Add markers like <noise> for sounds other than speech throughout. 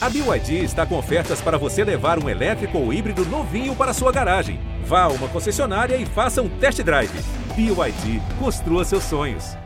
A BYD está com ofertas para você levar um elétrico ou híbrido novinho para sua garagem. Vá a uma concessionária e faça um test drive. BYD, construa seus sonhos.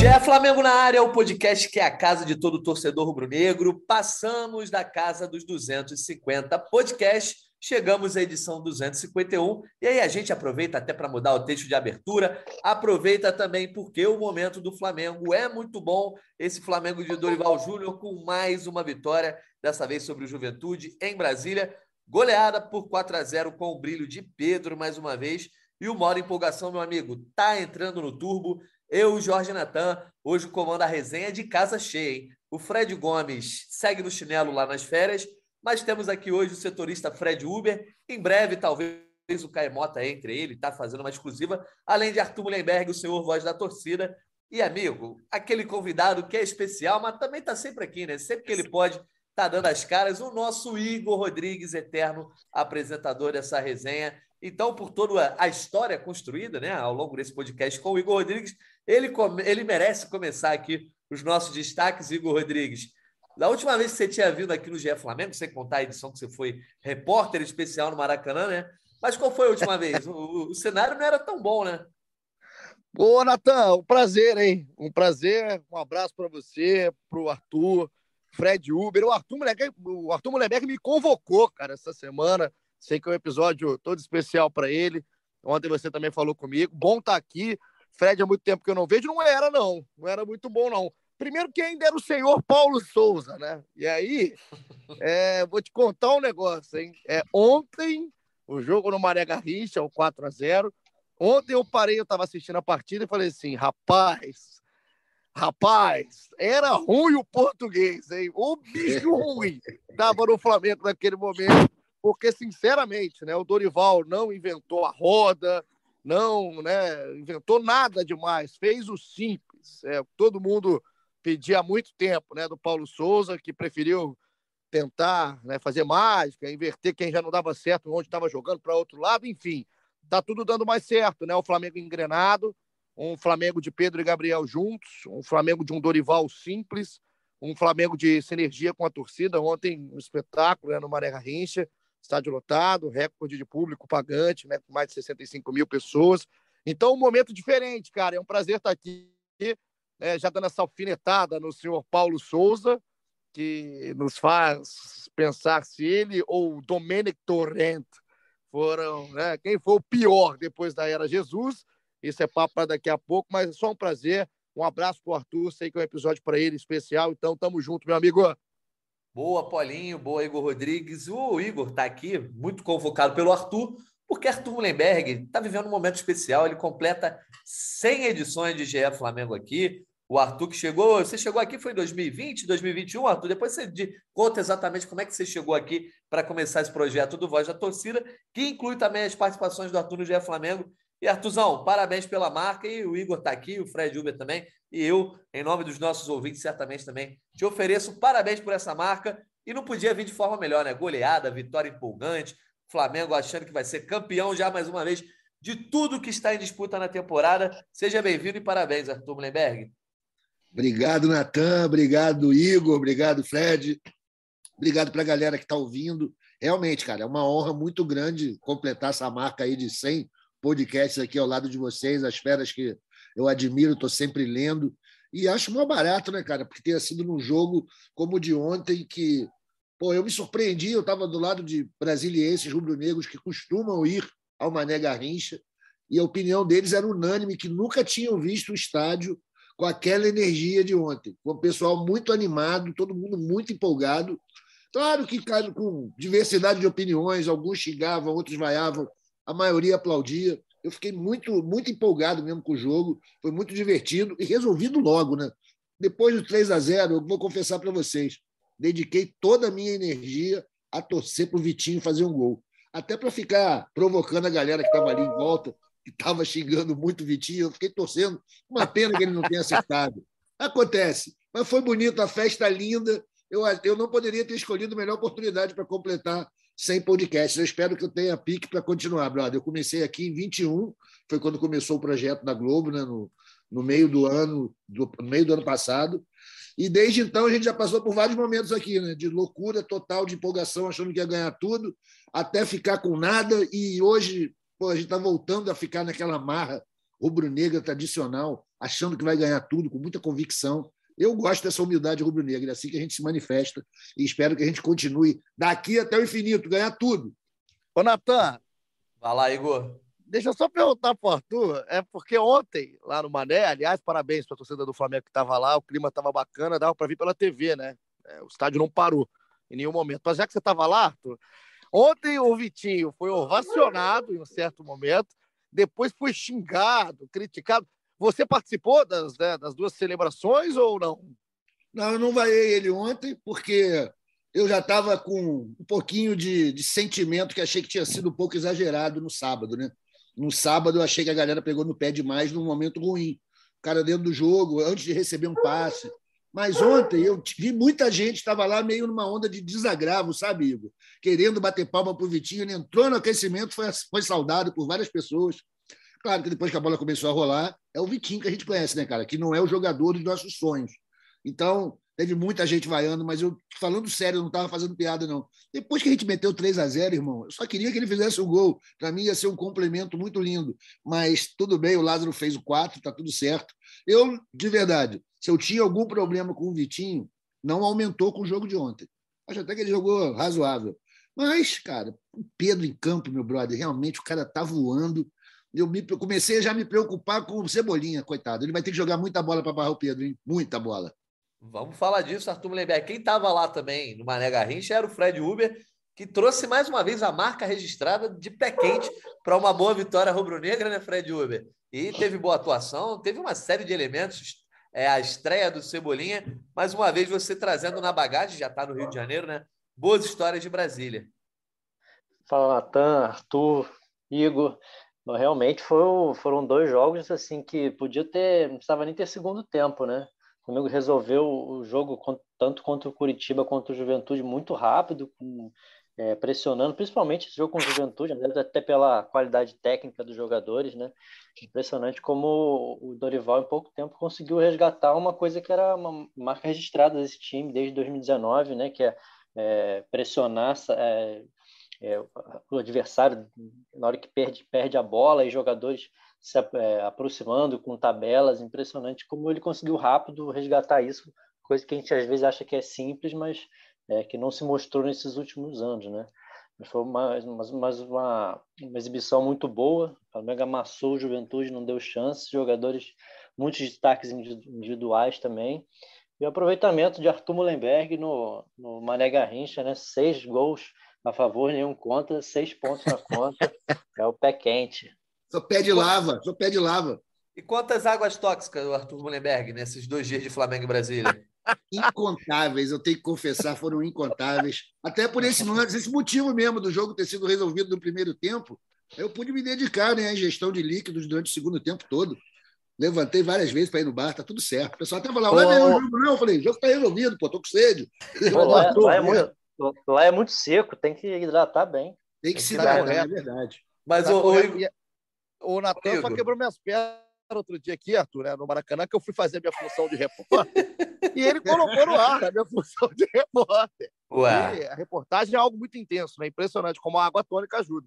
Já Flamengo na área, o podcast que é a casa de todo torcedor rubro-negro. Passamos da casa dos 250 podcasts Chegamos à edição 251 e aí a gente aproveita até para mudar o texto de abertura, aproveita também porque o momento do Flamengo é muito bom. Esse Flamengo de Dorival Júnior com mais uma vitória, dessa vez sobre o Juventude em Brasília, goleada por 4 a 0 com o brilho de Pedro mais uma vez. E o modo empolgação, meu amigo, tá entrando no turbo. Eu, Jorge Natan, hoje comando a resenha de casa cheia, hein? O Fred Gomes segue no chinelo lá nas férias mas temos aqui hoje o setorista Fred Uber. Em breve, talvez o Caemota entre ele, está fazendo uma exclusiva, além de Arthur Mullenberg, o senhor voz da torcida. E, amigo, aquele convidado que é especial, mas também está sempre aqui, né? Sempre que ele pode, está dando as caras, o nosso Igor Rodrigues, eterno apresentador dessa resenha. Então, por toda a história construída né, ao longo desse podcast com o Igor Rodrigues, ele, ele merece começar aqui os nossos destaques, Igor Rodrigues. Da última vez que você tinha vindo aqui no GE Flamengo, você contar a edição que você foi repórter especial no Maracanã, né? Mas qual foi a última <laughs> vez? O, o cenário não era tão bom, né? Ô, Natan, um prazer, hein? Um prazer. Um abraço para você, para o Arthur, Fred Uber. O Arthur, Mulherbeck, o Arthur me convocou, cara, essa semana. Sei que é um episódio todo especial para ele. Ontem você também falou comigo. Bom estar tá aqui. Fred, há muito tempo que eu não vejo. Não era, não. Não era muito bom, não. Primeiro que ainda era o senhor Paulo Souza, né? E aí, é, vou te contar um negócio, hein? É, ontem, o jogo no Maré Garrincha, o 4 a 0 Ontem eu parei, eu estava assistindo a partida e falei assim, rapaz, rapaz, era ruim o português, hein? O bicho <laughs> ruim estava no Flamengo naquele momento, porque, sinceramente, né, o Dorival não inventou a roda, não né, inventou nada demais, fez o simples. É, todo mundo pedia há muito tempo, né, do Paulo Souza, que preferiu tentar né, fazer mágica, inverter quem já não dava certo onde estava jogando para outro lado, enfim, tá tudo dando mais certo, né? O Flamengo engrenado, um Flamengo de Pedro e Gabriel juntos, um Flamengo de um Dorival simples, um Flamengo de sinergia com a torcida. Ontem, um espetáculo né, no Maré Garrincha, estádio lotado, recorde de público pagante, né, com mais de 65 mil pessoas. Então, um momento diferente, cara. É um prazer estar aqui é, já dando essa alfinetada no senhor Paulo Souza, que nos faz pensar se ele ou Domenic Torrent foram, né, quem foi o pior depois da era Jesus. Isso é papo para daqui a pouco, mas é só um prazer. Um abraço para o Arthur, sei que é um episódio para ele especial, então tamo junto, meu amigo. Boa, Paulinho, boa, Igor Rodrigues. O Igor está aqui, muito convocado pelo Arthur, porque Arthur Mullenberg está vivendo um momento especial. Ele completa 100 edições de GE Flamengo aqui. O Arthur que chegou, você chegou aqui foi em 2020, 2021, Arthur? Depois você conta exatamente como é que você chegou aqui para começar esse projeto do Voz da Torcida, que inclui também as participações do Arthur no GE Flamengo. E Arthurzão, parabéns pela marca. E o Igor está aqui, o Fred Uber também. E eu, em nome dos nossos ouvintes, certamente também te ofereço parabéns por essa marca. E não podia vir de forma melhor, né? Goleada, vitória empolgante. Flamengo achando que vai ser campeão já mais uma vez de tudo que está em disputa na temporada. Seja bem-vindo e parabéns, Arthur Mullenberg. Obrigado, Natan. Obrigado, Igor. Obrigado, Fred. Obrigado para a galera que está ouvindo. Realmente, cara, é uma honra muito grande completar essa marca aí de 100 podcasts aqui ao lado de vocês, as feras que eu admiro, estou sempre lendo. E acho mó barato, né, cara? Porque tenha sido num jogo como o de ontem que Pô, eu me surpreendi, eu estava do lado de brasilienses rubro-negros que costumam ir ao Mané Garrincha, e a opinião deles era unânime, que nunca tinham visto o estádio com aquela energia de ontem, com o pessoal muito animado, todo mundo muito empolgado. Claro que com diversidade de opiniões, alguns xingavam, outros vaiavam, a maioria aplaudia. Eu fiquei muito, muito empolgado mesmo com o jogo, foi muito divertido e resolvido logo, né? Depois do 3 a 0, eu vou confessar para vocês, dediquei toda a minha energia a torcer para o Vitinho fazer um gol. Até para ficar provocando a galera que estava ali em volta, que estava xingando muito o Vitinho. Eu fiquei torcendo. Uma pena que ele não tenha acertado. Acontece. Mas foi bonito, a festa linda. Eu, eu não poderia ter escolhido melhor oportunidade para completar 100 podcasts. Eu espero que eu tenha pique para continuar, brother. Eu comecei aqui em 21, foi quando começou o projeto da Globo, né, no, no meio do ano, do, no meio do ano passado. E desde então a gente já passou por vários momentos aqui, né? De loucura total, de empolgação, achando que ia ganhar tudo, até ficar com nada. E hoje, pô, a gente está voltando a ficar naquela marra rubro-negra tradicional, achando que vai ganhar tudo, com muita convicção. Eu gosto dessa humildade rubro-negra, é assim que a gente se manifesta e espero que a gente continue daqui até o infinito, ganhar tudo. Ô, Natan. Vai lá, Igor. Deixa eu só perguntar para o Arthur, é porque ontem, lá no Mané, aliás, parabéns para a torcida do Flamengo que estava lá, o clima estava bacana, dava para vir pela TV, né? É, o estádio não parou em nenhum momento. Mas já que você estava lá, Arthur, ontem o Vitinho foi ovacionado em um certo momento, depois foi xingado, criticado. Você participou das, né, das duas celebrações ou não? Não, eu não vaiei ele ontem, porque eu já estava com um pouquinho de, de sentimento que achei que tinha sido um pouco exagerado no sábado, né? No sábado, eu achei que a galera pegou no pé demais num momento ruim. O cara dentro do jogo, antes de receber um passe. Mas ontem eu vi muita gente estava lá meio numa onda de desagravo, sabe, Igor? Querendo bater palma para o Vitinho. Ele entrou no aquecimento, foi, foi saudado por várias pessoas. Claro que depois que a bola começou a rolar, é o Vitinho que a gente conhece, né, cara? Que não é o jogador dos nossos sonhos. Então, Teve muita gente vaiando, mas eu, falando sério, não estava fazendo piada, não. Depois que a gente meteu 3 a 0 irmão, eu só queria que ele fizesse o gol. Para mim ia ser um complemento muito lindo. Mas tudo bem, o Lázaro fez o 4, está tudo certo. Eu, de verdade, se eu tinha algum problema com o Vitinho, não aumentou com o jogo de ontem. Acho até que ele jogou razoável. Mas, cara, o Pedro em campo, meu brother, realmente o cara tá voando. Eu me, comecei a já me preocupar com o Cebolinha, coitado. Ele vai ter que jogar muita bola para barrar o Pedro, hein? Muita bola. Vamos falar disso, Arthur Mullenberg. Quem estava lá também no Mané Garrincha era o Fred Uber, que trouxe mais uma vez a marca registrada de pé quente para uma boa vitória rubro-negra, né, Fred Uber? E teve boa atuação, teve uma série de elementos. É a estreia do Cebolinha. Mais uma vez, você trazendo na bagagem, já está no Rio de Janeiro, né? Boas histórias de Brasília. Fala, Natan, Arthur, Igor. Realmente foram, foram dois jogos assim que podia ter, não precisava nem ter segundo tempo, né? Flamengo resolveu o jogo tanto contra o Curitiba quanto o Juventude muito rápido, com, é, pressionando, principalmente esse jogo com o Juventude, até pela qualidade técnica dos jogadores, né? Impressionante como o Dorival em pouco tempo conseguiu resgatar uma coisa que era uma marca registrada desse time desde 2019, né? Que é, é pressionar é, é, o adversário na hora que perde, perde a bola e jogadores se é, aproximando com tabelas, impressionante como ele conseguiu rápido resgatar isso, coisa que a gente às vezes acha que é simples, mas é, que não se mostrou nesses últimos anos, né? Mas foi uma, uma, uma, uma exibição muito boa, o Flamengo amassou o Juventude, não deu chance, jogadores, muitos destaques individuais também, e o aproveitamento de Arthur Mullenberg no, no Mané Garrincha, né? Seis gols a favor, nenhum contra, seis pontos na conta, <laughs> é o pé quente. Sou pé de lava, sou pé de lava. E quantas águas tóxicas o Arthur Mullenberg nesses dois dias de Flamengo e Brasília? Incontáveis, eu tenho que confessar, foram incontáveis. Até por esse, esse motivo mesmo do jogo ter sido resolvido no primeiro tempo, eu pude me dedicar né, à gestão de líquidos durante o segundo tempo todo. Levantei várias vezes para ir no bar, tá tudo certo. O pessoal até falou: não vai ver o jogo, não. Eu falei: o jogo está resolvido, pô, tô com sede. Pô, lá, lá, é muito, lá, é muito, seco, tem que hidratar bem. Tem que se hidratar, é verdade. Mas tá o, o Natan só quebrou minhas pernas outro dia aqui, Arthur, né, no Maracanã, que eu fui fazer minha função de repórter. e ele colocou no ar a minha função de repórter. Ué. a reportagem é algo muito intenso, né? Impressionante como a água tônica ajuda.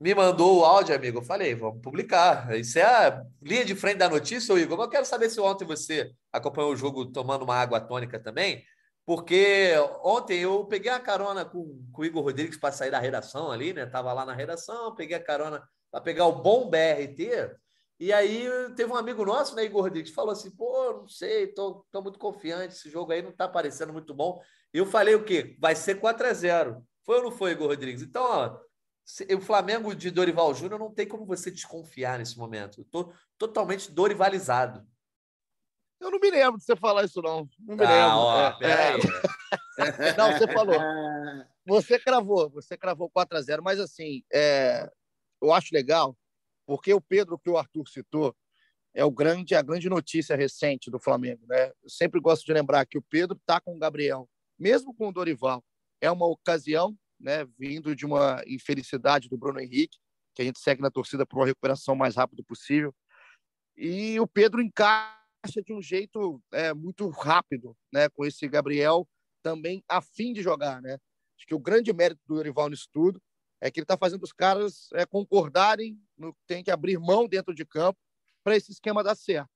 Me mandou o áudio, amigo. Eu falei, vamos publicar. Isso é a linha de frente da notícia, Igor. Mas eu quero saber se ontem você acompanhou o jogo tomando uma água tônica também. Porque ontem eu peguei a carona com, com o Igor Rodrigues para sair da redação ali, né? Tava lá na redação, peguei a carona para pegar o bom BRT. E aí teve um amigo nosso, né, Igor Rodrigues, falou assim: pô, não sei, tô, tô muito confiante, esse jogo aí não tá parecendo muito bom. Eu falei o quê? Vai ser 4 a 0 Foi ou não foi, Igor Rodrigues? Então, ó, o Flamengo de Dorival Júnior não tem como você desconfiar nesse momento. Eu tô totalmente dorivalizado. Eu não me lembro de você falar isso, não. Não me ah, lembro. Ó, é, peraí. É. <laughs> não, você falou. <laughs> Você cravou, você cravou 4 a 0 mas assim, é, eu acho legal, porque o Pedro, que o Arthur citou, é o grande, a grande notícia recente do Flamengo. Né? Eu sempre gosto de lembrar que o Pedro está com o Gabriel, mesmo com o Dorival. É uma ocasião, né, vindo de uma infelicidade do Bruno Henrique, que a gente segue na torcida por uma recuperação mais rápida possível. e o Pedro encaixa de um jeito é, muito rápido, né? Com esse Gabriel também a fim de jogar, né? Acho que o grande mérito do Dorival nisso tudo é que ele está fazendo os caras é, concordarem no que tem que abrir mão dentro de campo para esse esquema dar certo.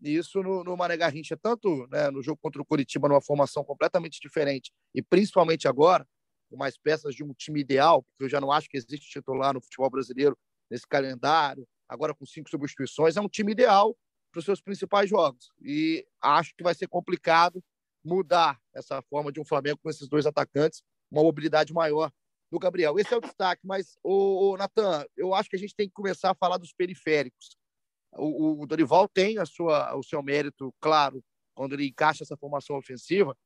E isso no, no Mané Garrincha, tanto né, no jogo contra o Curitiba, numa formação completamente diferente, e principalmente agora, com mais peças de um time ideal, porque eu já não acho que existe titular no futebol brasileiro nesse calendário, agora com cinco substituições, é um time ideal para os seus principais jogos. E acho que vai ser complicado mudar essa forma de um Flamengo com esses dois atacantes, uma mobilidade maior do Gabriel. Esse é o destaque, mas, o, Natan, eu acho que a gente tem que começar a falar dos periféricos. O, o Dorival tem a sua, o seu mérito, claro, quando ele encaixa essa formação ofensiva,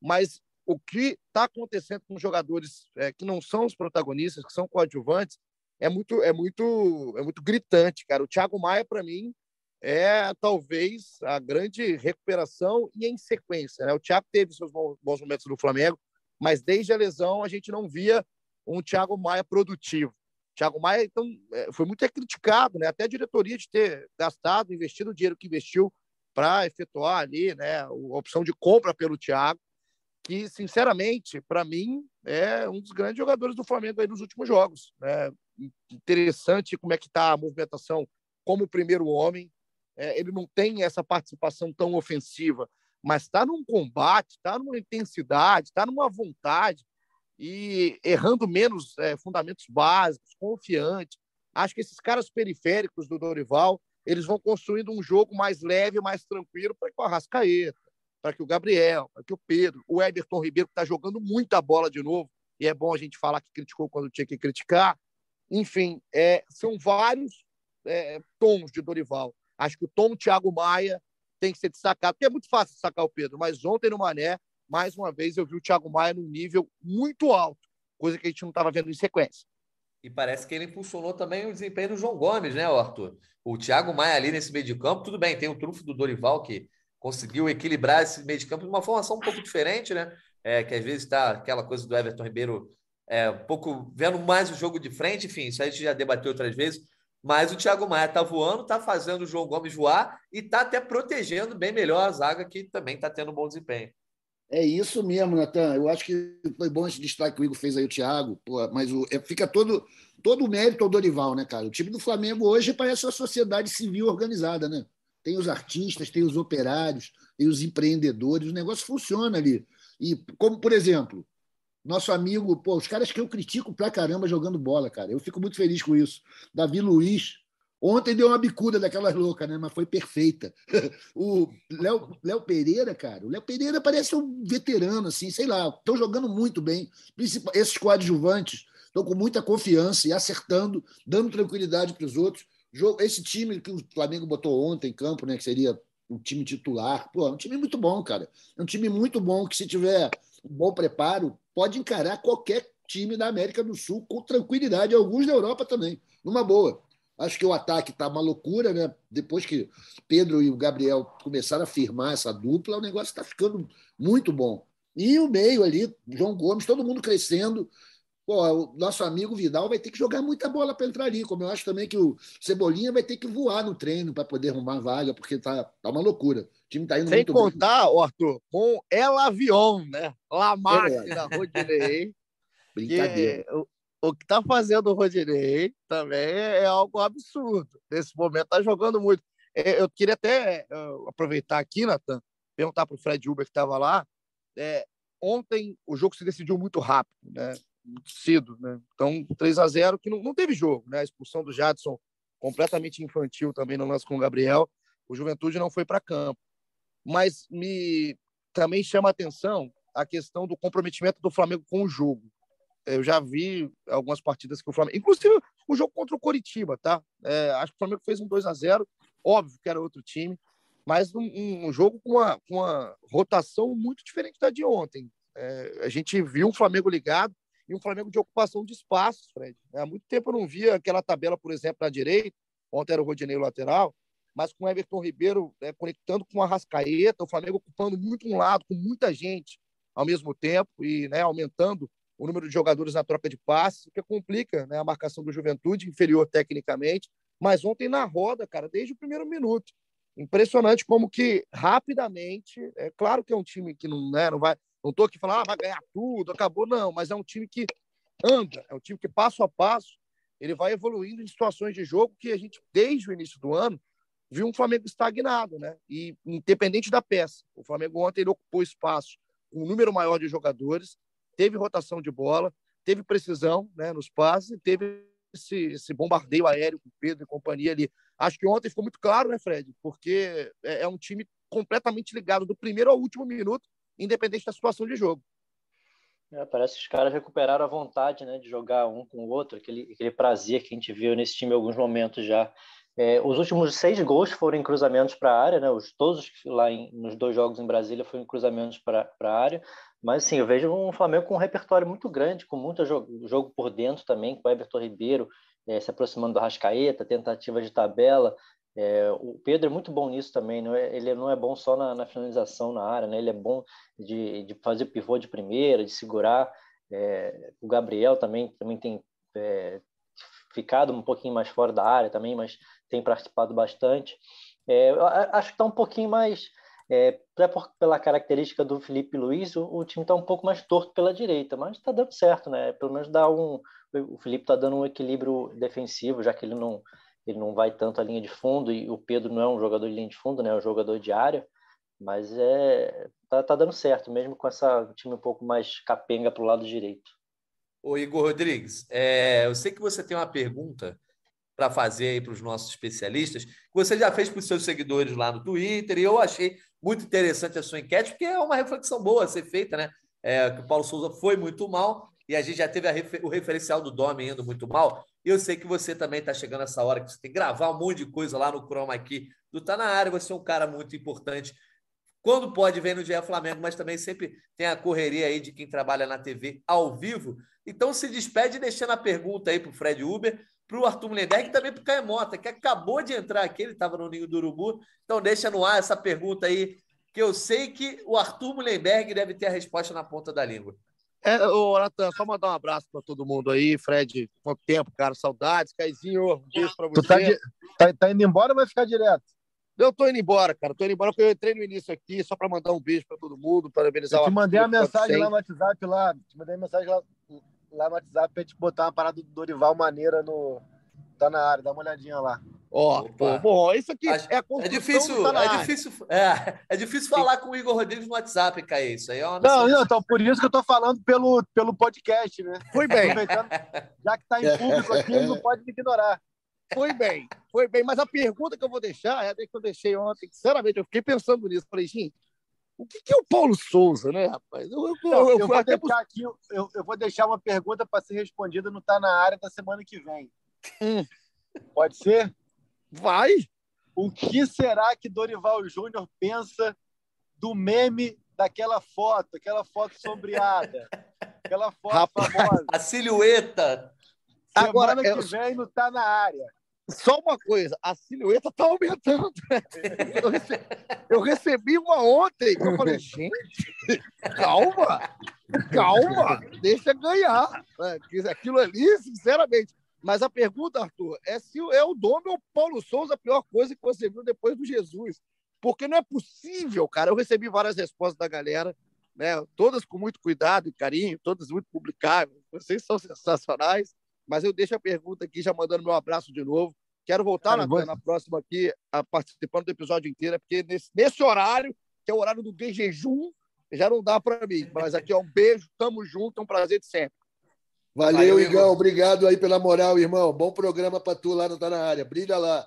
mas o que está acontecendo com jogadores é, que não são os protagonistas, que são coadjuvantes, é muito, é muito, é muito gritante, cara. O Thiago Maia, para mim, é talvez a grande recuperação e em sequência. Né? O Thiago teve seus bons momentos no Flamengo, mas desde a lesão a gente não via um Thiago Maia produtivo. Thiago Maia então é, foi muito criticado, né? Até a diretoria de ter gastado, investido o dinheiro que investiu para efetuar ali, né, a opção de compra pelo Thiago, que sinceramente para mim é um dos grandes jogadores do Flamengo aí nos últimos jogos. Né? Interessante como é que está a movimentação como primeiro homem. É, ele não tem essa participação tão ofensiva, mas está num combate, está numa intensidade, está numa vontade e errando menos é, fundamentos básicos, confiante. Acho que esses caras periféricos do Dorival eles vão construindo um jogo mais leve, mais tranquilo para que o Arrascaeta, para que o Gabriel, para que o Pedro, o Everton Ribeiro, que está jogando muita bola de novo, e é bom a gente falar que criticou quando tinha que criticar. Enfim, é, são vários é, tons de Dorival. Acho que o tom Thiago Maia tem que ser destacado, porque é muito fácil destacar o Pedro, mas ontem no Mané mais uma vez eu vi o Thiago Maia num nível muito alto, coisa que a gente não estava vendo em sequência. E parece que ele impulsionou também o desempenho do João Gomes, né, Arthur? O Thiago Maia ali nesse meio de campo, tudo bem, tem o trunfo do Dorival que conseguiu equilibrar esse meio de campo de uma formação um pouco diferente, né? É, que às vezes está aquela coisa do Everton Ribeiro é, um pouco vendo mais o jogo de frente, enfim, isso a gente já debateu outras vezes. Mas o Thiago Maia está voando, está fazendo o João Gomes voar e está até protegendo bem melhor a zaga, que também está tendo um bom desempenho. É isso mesmo, Natan. Eu acho que foi bom esse destaque que o Igor fez aí, o Thiago. Pô, mas o, é, fica todo, todo o mérito ao Dorival, né, cara? O time do Flamengo hoje parece uma sociedade civil organizada, né? Tem os artistas, tem os operários, tem os empreendedores, o negócio funciona ali. E, como, por exemplo, nosso amigo, pô, os caras que eu critico pra caramba jogando bola, cara. Eu fico muito feliz com isso. Davi Luiz, Ontem deu uma bicuda daquelas loucas, né? Mas foi perfeita. <laughs> O Léo, Léo Pereira, cara, o Léo Pereira parece um veterano, assim, sei lá, estão jogando muito bem. Esses coadjuvantes estão com muita confiança e acertando, dando tranquilidade para os outros. Esse time que o Flamengo botou ontem em campo, né? Que seria o time titular, pô, é um time muito bom, cara. É um time muito bom que, se tiver um bom preparo, pode encarar qualquer time da América do Sul com tranquilidade, alguns da Europa também, numa boa. Acho que o ataque está uma loucura, né? Depois que Pedro e o Gabriel começaram a firmar essa dupla, o negócio está ficando muito bom. E o meio ali, João Gomes, todo mundo crescendo. Pô, o nosso amigo Vidal vai ter que jogar muita bola para entrar ali, como eu acho também que o Cebolinha vai ter que voar no treino para poder arrumar vaga, porque tá, tá uma loucura. O time tá indo Sem muito contar, bem. Arthur, com El Avion, né? La Máquina, é. Rodinei. Brincadeira. Que, o que está fazendo o Rodinei também é algo absurdo. Nesse momento está jogando muito. É, eu queria até aproveitar aqui, Nathan, perguntar para o Fred Uber que estava lá. É, ontem o jogo se decidiu muito rápido, né? muito cedo. Né? Então, 3 a 0 que não, não teve jogo. Né? A expulsão do Jadson completamente infantil também no lance com o Gabriel. O Juventude não foi para campo. Mas me também chama a atenção a questão do comprometimento do Flamengo com o jogo eu já vi algumas partidas que o Flamengo, inclusive o jogo contra o Coritiba, tá? É, acho que o Flamengo fez um 2 a 0 óbvio que era outro time, mas um, um jogo com uma, com uma rotação muito diferente da de ontem. É, a gente viu um Flamengo ligado e um Flamengo de ocupação de espaços, Fred. É, há muito tempo eu não via aquela tabela, por exemplo, na direita, ontem era o Rodinei lateral, mas com o Everton Ribeiro é, conectando com a Rascaeta, o Flamengo ocupando muito um lado, com muita gente ao mesmo tempo e né, aumentando o número de jogadores na troca de passes, o que complica né, a marcação do Juventude, inferior tecnicamente, Mas ontem na roda, cara, desde o primeiro minuto. Impressionante como que rapidamente, é claro que é um time que não, né, não vai, não tô aqui falando, ah, vai ganhar tudo, acabou, não, mas é um time que anda, é um time que passo a passo ele vai evoluindo em situações de jogo que a gente, desde o início do ano, viu um Flamengo estagnado, né? E independente da peça, o Flamengo ontem ocupou espaço com um número maior de jogadores, teve rotação de bola, teve precisão né, nos passes, teve esse, esse bombardeio aéreo com Pedro e companhia ali. Acho que ontem ficou muito claro, né, Fred? Porque é, é um time completamente ligado do primeiro ao último minuto, independente da situação de jogo. É, parece que os caras recuperaram a vontade né, de jogar um com o outro, aquele, aquele prazer que a gente viu nesse time em alguns momentos já. É, os últimos seis gols foram em cruzamentos para a área, né? Os, todos lá em, nos dois jogos em Brasília foram em cruzamentos para a área. Mas sim, eu vejo um Flamengo com um repertório muito grande, com muito jogo, jogo por dentro também, com o Everton Ribeiro é, se aproximando do Rascaeta, tentativa de tabela. É, o Pedro é muito bom nisso também, não é, ele não é bom só na, na, finalização na área, né? ele é bom de, de fazer pivô de primeira, de segurar. É, o Gabriel também, também tem é, ficado um pouquinho mais fora da área também, mas tem participado bastante. É, acho que está um pouquinho mais, é, pela característica do Felipe Luiz, o, o time está um pouco mais torto pela direita, mas está dando certo, né? Pelo menos dá um, o Felipe está dando um equilíbrio defensivo, já que ele não, ele não vai tanto à linha de fundo e o Pedro não é um jogador de linha de fundo, né? É um jogador de área, mas é tá, tá dando certo, mesmo com essa time um pouco mais capenga para o lado direito. Ô, Igor Rodrigues, é, eu sei que você tem uma pergunta para fazer aí para os nossos especialistas, que você já fez para os seus seguidores lá no Twitter, e eu achei muito interessante a sua enquete, porque é uma reflexão boa a ser feita, né? É, que o Paulo Souza foi muito mal, e a gente já teve refer o referencial do Domi indo muito mal. E eu sei que você também está chegando nessa hora que você tem que gravar um monte de coisa lá no Chroma aqui do Tá na área, você é um cara muito importante quando pode, vem no GE Flamengo, mas também sempre tem a correria aí de quem trabalha na TV ao vivo. Então se despede deixando a pergunta aí para o Fred Uber, para o Arthur Mullenberg e também para o Caio Mota, que acabou de entrar aqui, ele estava no Ninho do Urubu. Então deixa no ar essa pergunta aí, que eu sei que o Arthur Mullenberg deve ter a resposta na ponta da língua. É, ô, Natan, só mandar um abraço para todo mundo aí. Fred, quanto tempo, cara, saudades. Caizinho, um beijo para você. Tu tá, tá, tá, indo embora ou vai ficar direto? Eu tô indo embora, cara. Tô indo embora porque eu entrei no início aqui só para mandar um beijo para todo mundo, parabenizar eu te mandei a mensagem lá no WhatsApp lá, te mandei a mensagem lá, lá no WhatsApp para te botar uma parada do Dorival maneira no tá na área, dá uma olhadinha lá. Ó, oh, bom, isso aqui é a É difícil, tá é difícil, é, é difícil falar com o Igor Rodrigues no WhatsApp, Caio. Isso aí é uma Não, não, então por isso que eu tô falando pelo, pelo podcast, né? Foi bem. Já que tá em público aqui, ele <laughs> não pode me ignorar. Foi bem, foi bem. Mas a pergunta que eu vou deixar é a que eu deixei ontem. Sinceramente, eu fiquei pensando nisso. Falei, gente, o que, é o Paulo Souza, né, rapaz? Eu, eu, eu, eu vou deixar aqui, eu, eu vou deixar uma pergunta para ser respondida no Tá na Área da semana que vem. Hum. <laughs> Pode ser? Vai! O que será que Dorival Júnior pensa do meme daquela foto, aquela foto sombreada, aquela foto Rapaz, famosa? A silhueta Agora, Semana que vem não tá na área. Só uma coisa, a silhueta tá aumentando. <laughs> Eu recebi, eu recebi uma ontem. Eu falei, gente, calma, calma, deixa ganhar. É, aquilo ali, sinceramente. Mas a pergunta, Arthur, é se é o Dome ou o Paulo Souza a pior coisa que você viu depois do Jesus. Porque não é possível, cara. Eu recebi várias respostas da galera, né? todas com muito cuidado e carinho, todas muito publicáveis. Vocês são sensacionais. Mas eu deixo a pergunta aqui, já mandando meu abraço de novo. Quero voltar na, na, próxima aqui, a, participando do episódio inteiro, porque nesse, nesse horário, que é o horário do de jejum, já não dá para mim. Mas aqui é um beijo, tamo junto, é um prazer de sempre. Valeu, Valeu Igão. Obrigado aí pela moral, irmão. Bom programa para tu lá no Tá na Área. Brilha lá.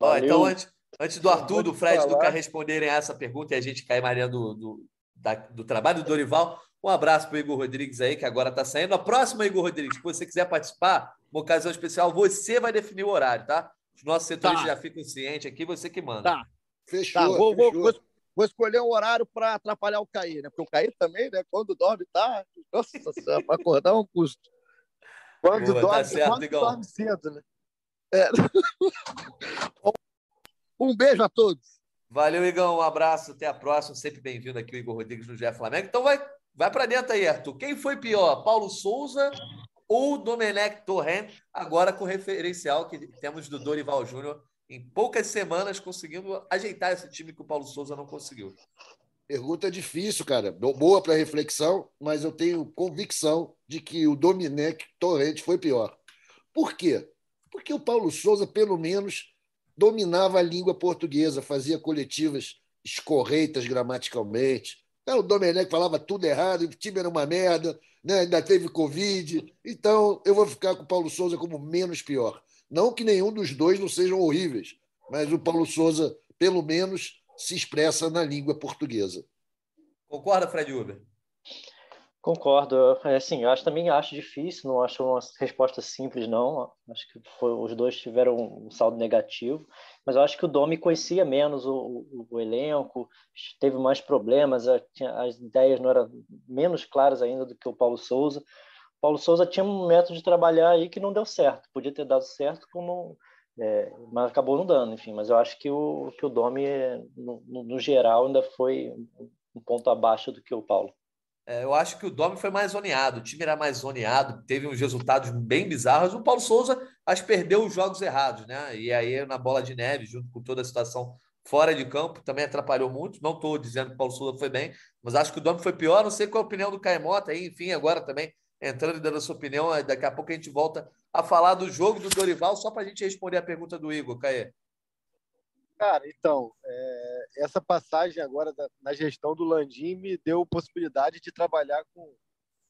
Ó, então, antes, antes do Arthur, do Fred, do Caio responderem a essa pergunta e a gente cair Maria do, do, da, do trabalho do Dorival, um abraço para o Igor Rodrigues aí, que agora está saindo. A próxima, Igor Rodrigues, se você quiser participar, uma ocasião especial, você vai definir o horário, tá? Os nossos setores tá. já ficam cientes aqui, você que manda. Tá. Fechou. Tá, vou, fechou. Vou, vou, escolher um horário para atrapalhar o Caí, né? Porque o Caí também, né? Quando dorme, tá. Nossa senhora, para acordar é um custo. Quando Boa, tá dorme, tá certo, quando dorme cedo, né? É. <laughs> um beijo a todos. Valeu, Igão. Um abraço. Até a próxima. Sempre bem-vindo aqui, o Igor Rodrigues no GE Flamengo. Então vai Vai para dentro aí, Arthur. Quem foi pior, Paulo Souza ou Domenech Torrent, agora com referencial que temos do Dorival Júnior, em poucas semanas conseguindo ajeitar esse time que o Paulo Souza não conseguiu. Pergunta difícil, cara. Boa para reflexão, mas eu tenho convicção de que o Domenech Torrent foi pior. Por quê? Porque o Paulo Souza, pelo menos, dominava a língua portuguesa, fazia coletivas escorreitas gramaticalmente. O Domenech falava tudo errado, o time era uma merda, né? ainda teve Covid. Então, eu vou ficar com o Paulo Souza como menos pior. Não que nenhum dos dois não sejam horríveis, mas o Paulo Souza, pelo menos, se expressa na língua portuguesa. Concorda, Fred Uber? Concordo. É assim, eu acho, também acho difícil, não acho uma resposta simples, não. Acho que foi, os dois tiveram um saldo negativo, mas eu acho que o Domi conhecia menos o, o, o elenco, teve mais problemas, as ideias não eram menos claras ainda do que o Paulo Souza. O Paulo Souza tinha um método de trabalhar aí que não deu certo, podia ter dado certo, como, é, mas acabou não dando, enfim. Mas eu acho que o, que o Domi, no, no, no geral, ainda foi um ponto abaixo do que o Paulo. É, eu acho que o Domi foi mais zoneado, o time era mais zoneado, teve uns resultados bem bizarros. O Paulo Souza, acho perdeu os jogos errados, né? E aí, na bola de neve, junto com toda a situação fora de campo, também atrapalhou muito. Não estou dizendo que o Paulo Souza foi bem, mas acho que o Domi foi pior. Não sei qual é a opinião do Caemota aí, enfim, agora também entrando e dando a sua opinião. Daqui a pouco a gente volta a falar do jogo do Dorival, só para a gente responder a pergunta do Igor, Caê. Cara, então, é, essa passagem agora da, na gestão do Landim me deu possibilidade de trabalhar com,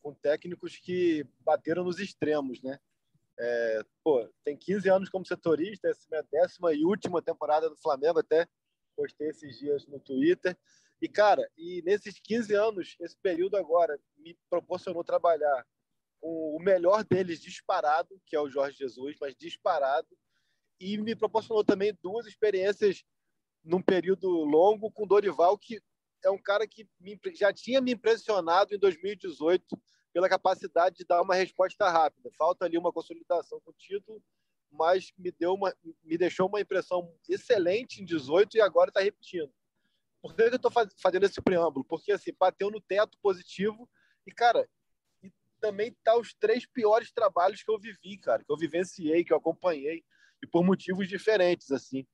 com técnicos que bateram nos extremos, né? É, pô, tem 15 anos como setorista, essa é minha décima e última temporada do Flamengo, até postei esses dias no Twitter. E, cara, e nesses 15 anos, esse período agora me proporcionou trabalhar com o melhor deles disparado, que é o Jorge Jesus, mas disparado, e me proporcionou também duas experiências num período longo com Dorival, que é um cara que me, já tinha me impressionado em 2018 pela capacidade de dar uma resposta rápida. Falta ali uma consolidação com o título, mas me deu uma, me deixou uma impressão excelente em 18 e agora está repetindo. Por que eu estou fazendo esse preâmbulo? Porque assim bateu no teto positivo e cara, e também tá os três piores trabalhos que eu vivi, cara, que eu vivenciei, que eu acompanhei e por motivos diferentes, assim.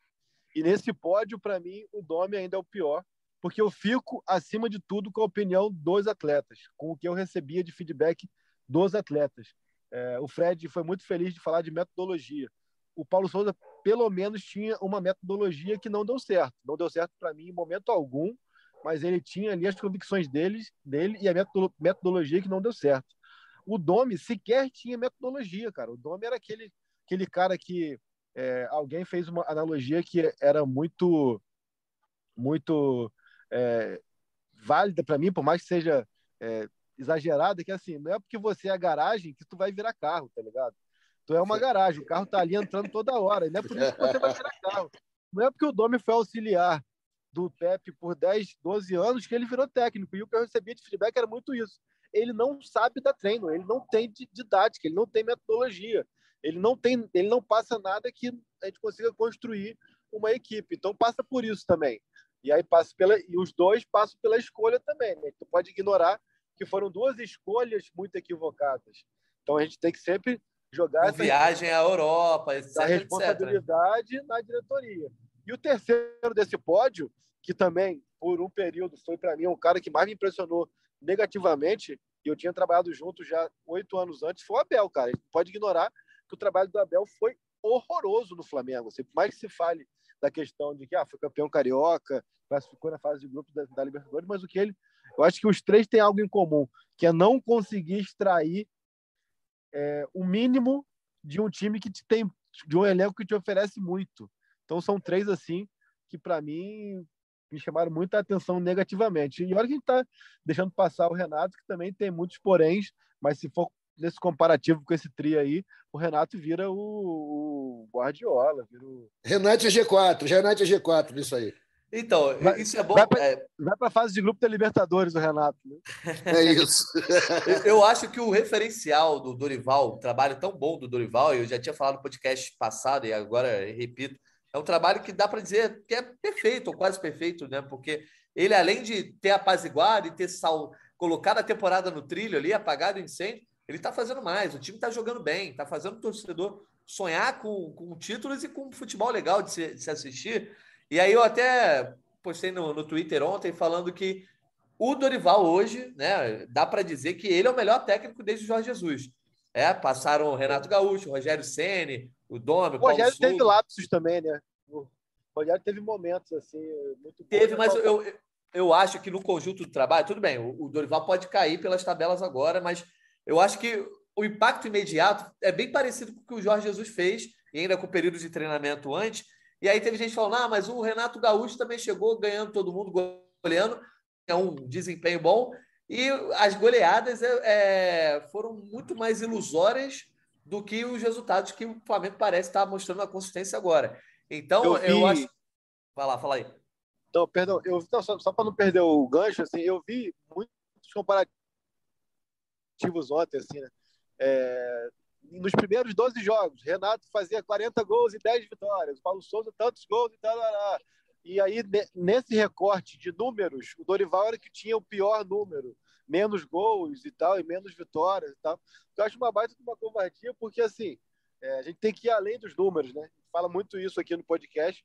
E nesse pódio, para mim, o Domi ainda é o pior, porque eu fico, acima de tudo, com a opinião dos atletas, com o que eu recebia de feedback dos atletas. É, o Fred foi muito feliz de falar de metodologia. O Paulo Souza, pelo menos, tinha uma metodologia que não deu certo. Não deu certo para mim em momento algum, mas ele tinha ali as convicções dele, dele e a metodologia que não deu certo. O Domi sequer tinha metodologia, cara. O Domi era aquele, aquele cara que é, alguém fez uma analogia que era muito, muito é, válida para mim, por mais que seja é, exagerada, que é assim, não é porque você é a garagem que tu vai virar carro, tá ligado? Tu é uma garagem, o carro tá ali entrando toda hora, e não é por isso que você vai virar carro. Não é porque o Domi foi auxiliar do Pepe por 10, 12 anos que ele virou técnico, e o que eu recebia de feedback era muito isso. Ele não sabe dar treino, ele não tem didática, ele não tem metodologia ele não tem, ele não passa nada que a gente consiga construir uma equipe. Então passa por isso também. E aí passa pela e os dois passam pela escolha também. Né? Tu pode ignorar que foram duas escolhas muito equivocadas. Então a gente tem que sempre jogar essa viagem à Europa, etc, a responsabilidade etc. na diretoria. E o terceiro desse pódio, que também por um período foi para mim um cara que mais me impressionou negativamente, e eu tinha trabalhado junto já oito anos antes, foi o Abel, cara. Pode ignorar que o trabalho do Abel foi horroroso no Flamengo. Assim, por mais que se fale da questão de que ah, foi campeão carioca, classificou na fase de grupos da, da, Libertadores, mas o que ele. Eu acho que os três têm algo em comum, que é não conseguir extrair é, o mínimo de um time que te tem, de um elenco que te oferece muito. Então são três assim que para mim me chamaram muita atenção negativamente. E olha que a gente está deixando passar o Renato, que também tem muitos poréns, mas se for nesse comparativo com esse trio aí, o Renato vira o, o Guardiola. Vira o... Renato é G4, Renato é G4 nisso aí. Então, vai, isso é bom. Vai para a fase de grupo da Libertadores, o Renato. Né? <laughs> É isso. eu acho que o referencial do Dorival, o trabalho tão bom do Dorival, eu já tinha falado no podcast passado e agora repito, é um trabalho que dá para dizer que é perfeito, ou quase perfeito, né? Porque ele, além de ter apaziguado e ter sal, colocado a temporada no trilho ali, apagado o incêndio, ele está fazendo mais, o time está jogando bem, está fazendo o torcedor sonhar com, com títulos e com futebol legal de se, de se assistir. E aí eu até postei no, no Twitter ontem falando que o Dorival hoje, né, dá para dizer que ele é o melhor técnico desde o Jorge Jesus. É, passaram o Renato Gaúcho, o Rogério Ceni, o Domi, o Rogério Paulo teve lapsos também, né? O Rogério teve momentos assim muito Teve, mas eu, eu, eu acho que no conjunto do trabalho, tudo bem, o, o Dorival pode cair pelas tabelas agora, mas eu acho que o impacto imediato é bem parecido com o que o Jorge Jesus fez, e ainda com o período de treinamento antes. E aí teve gente falando, ah, mas o Renato Gaúcho também chegou ganhando todo mundo, goleando, é um desempenho bom, e as goleadas é, é, foram muito mais ilusórias do que os resultados que o Flamengo parece estar mostrando a consistência agora. Então, eu, vi... eu acho. Vai lá, fala aí. Então, perdão, eu, não, só, só para não perder o gancho, assim, eu vi muitos comparativos ontem, assim, né? É, nos primeiros 12 jogos, Renato fazia 40 gols e 10 vitórias, Paulo Souza tantos gols e tal. E aí, nesse recorte de números, o Dorival era que tinha o pior número, menos gols e tal, e menos vitórias e tal. Eu acho uma baita de uma covardia, porque assim, é, a gente tem que ir além dos números, né? Fala muito isso aqui no podcast.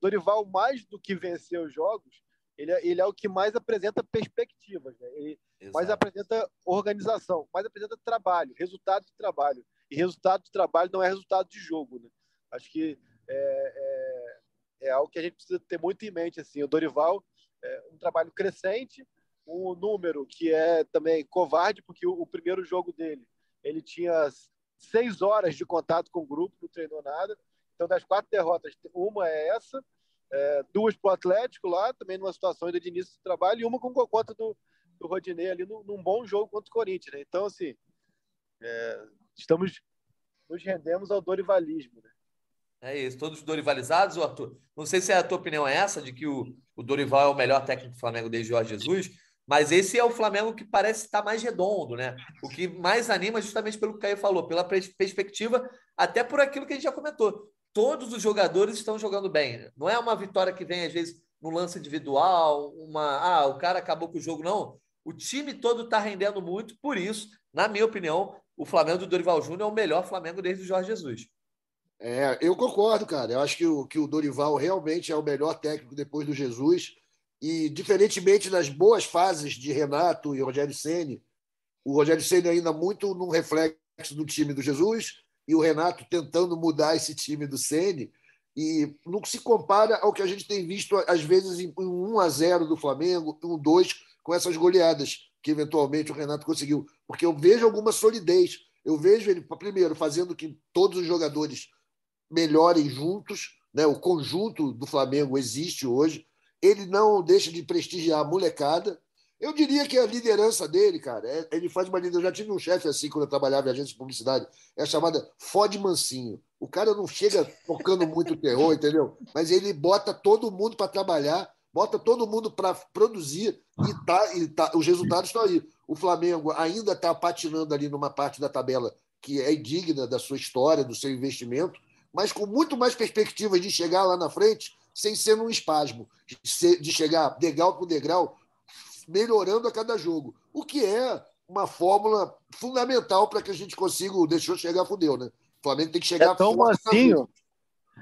Dorival, mais do que vencer os jogos, ele é, ele é o que mais apresenta perspectivas, né? ele Exato. mais apresenta organização, mais apresenta trabalho, resultado de trabalho. E resultado de trabalho não é resultado de jogo. Né? Acho que é, é é algo que a gente precisa ter muito em mente. Assim, o Dorival é um trabalho crescente, um número que é também covarde, porque o, o, primeiro jogo dele ele tinha seis horas de contato com o grupo, não treinou nada. Então, das quatro derrotas, uma é essa, é, duas para o Atlético lá, também numa situação ainda de início de trabalho, e uma com conta do, do Rodinei ali num, num, bom jogo contra o Corinthians. Né? Então, assim, é, estamos nos rendemos ao dorivalismo. Né? É isso, todos dorivalizados, Arthur. Não sei se a tua opinião é essa, de que o, o Dorival é o melhor técnico do Flamengo desde Jorge Jesus, mas esse é o Flamengo que parece estar mais redondo, né? O que mais anima, justamente pelo que o Caio falou, pela perspectiva, até por aquilo que a gente já comentou. Todos os jogadores estão jogando bem. Não é uma vitória que vem, às vezes, no lance individual, uma. Ah, o cara acabou com o jogo, não. O time todo está rendendo muito, por isso, na minha opinião, o Flamengo do Dorival Júnior é o melhor Flamengo desde o Jorge Jesus. É, eu concordo, cara. Eu acho que o, que o Dorival realmente é o melhor técnico depois do Jesus. E, diferentemente das boas fases de Renato e Rogério Ceni, o Rogério Ceni ainda muito num reflexo do time do Jesus e o Renato tentando mudar esse time do Ceni. E não se compara ao que a gente tem visto, às vezes, em 1 a 0 do Flamengo, 1 2 com essas goleadas que eventualmente o Renato conseguiu. Porque eu vejo alguma solidez. Eu vejo ele, primeiro, fazendo que todos os jogadores melhorem juntos. Né? O conjunto do Flamengo existe hoje. Ele não deixa de prestigiar a molecada. Eu diria que a liderança dele, cara, é, ele faz uma liderança. Eu já tive um chefe assim quando eu trabalhava em agência de publicidade, é chamada Fode Mansinho. O cara não chega tocando muito terror, entendeu? Mas ele bota todo mundo para trabalhar, bota todo mundo para produzir e, tá, e tá, os resultados estão aí. O Flamengo ainda está patinando ali numa parte da tabela que é indigna da sua história, do seu investimento, mas com muito mais perspectivas de chegar lá na frente sem ser num espasmo, de chegar degrau por degrau, melhorando a cada jogo. O que é uma fórmula fundamental para que a gente consiga. Deixou chegar, fudeu, né? O Flamengo tem que chegar. É tão mansinho.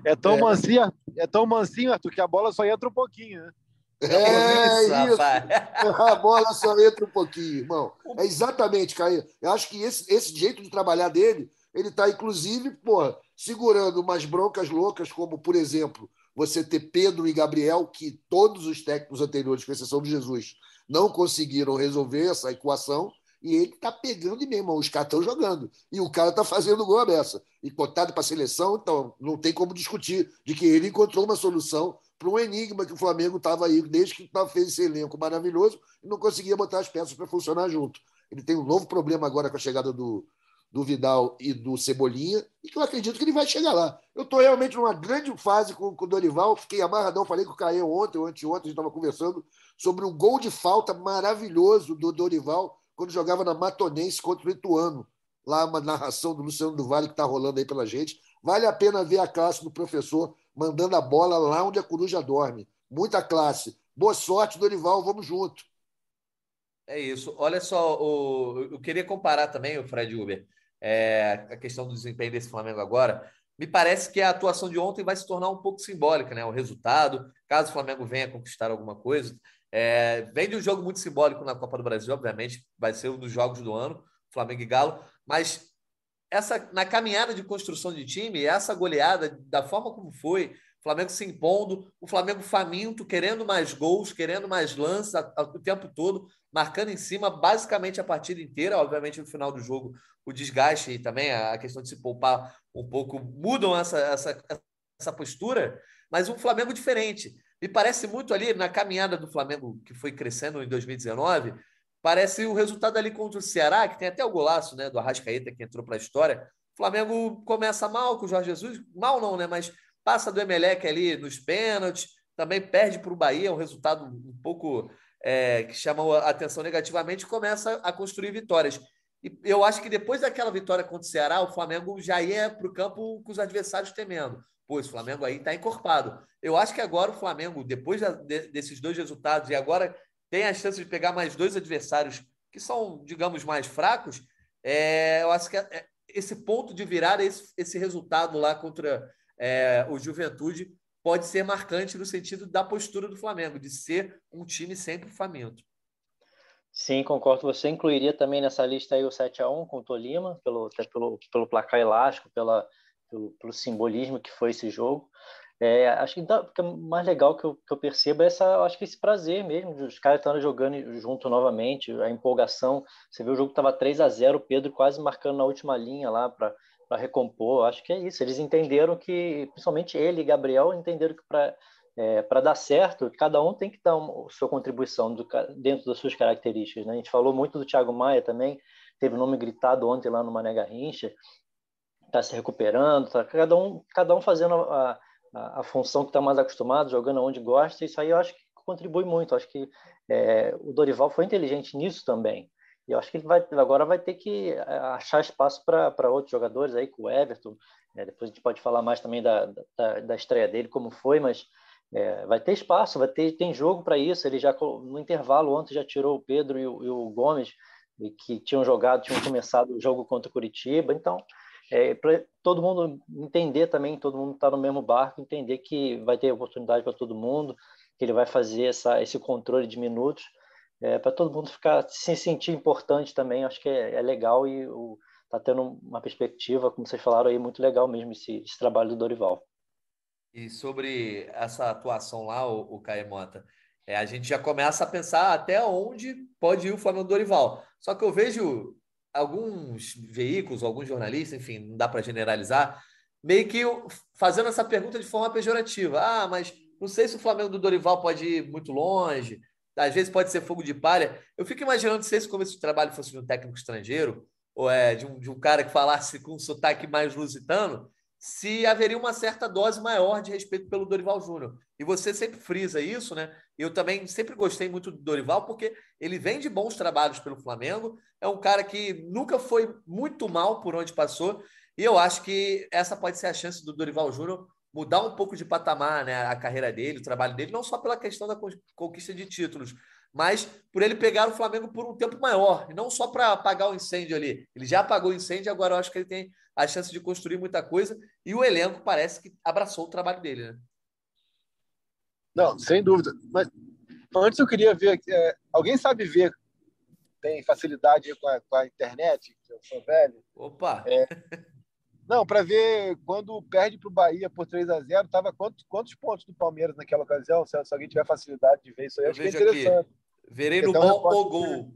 É tão, é. Mansinho, é tão mansinho, Arthur, que a bola só entra um pouquinho, né? É, isso, isso. <laughs> A bola só entra um pouquinho, irmão. É exatamente, Caio. Eu acho que esse, esse jeito de trabalhar dele, ele está, inclusive, porra, segurando umas broncas loucas, como, por exemplo, você ter Pedro e Gabriel, que todos os técnicos anteriores, com exceção de Jesus, não conseguiram resolver essa equação, e ele está pegando e mesmo, os caras estão jogando. E o cara está fazendo gol a beça. E cotado para a seleção, então não tem como discutir de que ele encontrou uma solução para um enigma que o Flamengo estava aí, desde que fez esse elenco maravilhoso, e não conseguia botar as peças para funcionar junto. Ele tem um novo problema agora com a chegada do, do Vidal e do Cebolinha, e que eu acredito que ele vai chegar lá. Eu estou realmente numa grande fase com, com o Dorival, fiquei amarradão, falei com o Caio ontem, ou anteontem, a gente estava conversando sobre um gol de falta maravilhoso do Dorival quando jogava na Matonense contra o Ituano. Lá uma narração do Luciano do Vale que está rolando aí pela gente. Vale a pena ver a classe do professor mandando a bola lá onde a coruja dorme. Muita classe. Boa sorte, Dorival, vamos junto. É isso. Olha só, o, eu queria comparar também o Fred Uber, é, a questão do desempenho desse Flamengo agora. Me parece que a atuação de ontem vai se tornar um pouco simbólica, né? O resultado, caso o Flamengo venha conquistar alguma coisa. É, vem de um jogo muito simbólico na Copa do Brasil, obviamente, vai ser um dos jogos do ano, Flamengo e Galo, mas essa na caminhada de construção de time, essa goleada, da forma como foi, Flamengo se impondo, o Flamengo faminto, querendo mais gols, querendo mais lances o tempo todo, marcando em cima basicamente a partida inteira. Obviamente, no final do jogo, o desgaste e também a questão de se poupar um pouco mudam essa, essa, essa postura, mas um Flamengo diferente. Me parece muito ali na caminhada do Flamengo, que foi crescendo em 2019, Parece o resultado ali contra o Ceará, que tem até o golaço né, do Arrascaeta, que entrou para a história. O Flamengo começa mal com o Jorge Jesus, mal não, né? Mas passa do Emelec ali nos pênaltis, também perde para o Bahia, um resultado um pouco é, que chama a atenção negativamente, começa a construir vitórias. E eu acho que depois daquela vitória contra o Ceará, o Flamengo já ia para o campo com os adversários temendo. Pô, esse Flamengo aí está encorpado. Eu acho que agora o Flamengo, depois desses dois resultados, e agora tem a chance de pegar mais dois adversários que são, digamos, mais fracos, é, eu acho que é, esse ponto de virada, esse, esse resultado lá contra é, o Juventude, pode ser marcante no sentido da postura do Flamengo, de ser um time sempre faminto. Sim, concordo. Você incluiria também nessa lista aí o 7 a 1 com o Tolima, pelo, pelo, pelo placar elástico, pela, pelo, pelo simbolismo que foi esse jogo. É, acho que o que é mais legal que eu, que eu percebo é essa, acho que esse prazer mesmo, os caras estão jogando junto novamente, a empolgação. Você vê o jogo estava 3 a 0 o Pedro quase marcando na última linha lá para recompor. Acho que é isso. Eles entenderam que, principalmente ele e Gabriel, entenderam que para é, para dar certo, cada um tem que dar uma, sua contribuição do, dentro das suas características. Né? A gente falou muito do Thiago Maia também, teve o nome gritado ontem lá no Mané Garrincha, está se recuperando, tá, cada, um, cada um fazendo a, a, a função que está mais acostumado, jogando onde gosta, isso aí eu acho que contribui muito. Eu acho que é, o Dorival foi inteligente nisso também. E eu acho que ele vai, agora vai ter que é, achar espaço para outros jogadores aí, com o Everton. É, depois a gente pode falar mais também da, da, da estreia dele, como foi, mas é, vai ter espaço, vai ter tem jogo para isso. Ele já no intervalo ontem já tirou o Pedro e o, e o Gomes, que tinham jogado, tinham começado o jogo contra o Curitiba. Então é, para todo mundo entender também, todo mundo está no mesmo barco, entender que vai ter oportunidade para todo mundo, que ele vai fazer essa, esse controle de minutos, é, para todo mundo ficar se sentir importante também. Acho que é, é legal e está tendo uma perspectiva, como vocês falaram aí, muito legal mesmo esse, esse trabalho do Dorival. E sobre essa atuação lá, o, o Caio Mota, é, a gente já começa a pensar até onde pode ir o Flamengo Dorival. Só que eu vejo alguns veículos, alguns jornalistas, enfim, não dá para generalizar, meio que fazendo essa pergunta de forma pejorativa. Ah, mas não sei se o Flamengo do Dorival pode ir muito longe, às vezes pode ser fogo de palha. Eu fico imaginando se esse começo de trabalho fosse de um técnico estrangeiro, ou é de um, de um cara que falasse com um sotaque mais lusitano, se haveria uma certa dose maior de respeito pelo Dorival Júnior. E você sempre frisa isso, né? Eu também sempre gostei muito do Dorival, porque ele vem de bons trabalhos pelo Flamengo, é um cara que nunca foi muito mal por onde passou, e eu acho que essa pode ser a chance do Dorival Júnior mudar um pouco de patamar né, a carreira dele, o trabalho dele, não só pela questão da conquista de títulos, mas por ele pegar o Flamengo por um tempo maior, e não só para apagar o incêndio ali. Ele já apagou o incêndio, agora eu acho que ele tem a chance de construir muita coisa, e o elenco parece que abraçou o trabalho dele, né? Não, sem dúvida. Mas antes eu queria ver. É, alguém sabe ver? Tem facilidade com a, com a internet? Eu sou velho. Opa! É, não, para ver quando perde para o Bahia por 3 a 0 tava quantos, quantos pontos do Palmeiras naquela ocasião? Se, alguém tiver facilidade de ver isso aí, eu acho que é interessante. Aqui. Verei no bom o gol.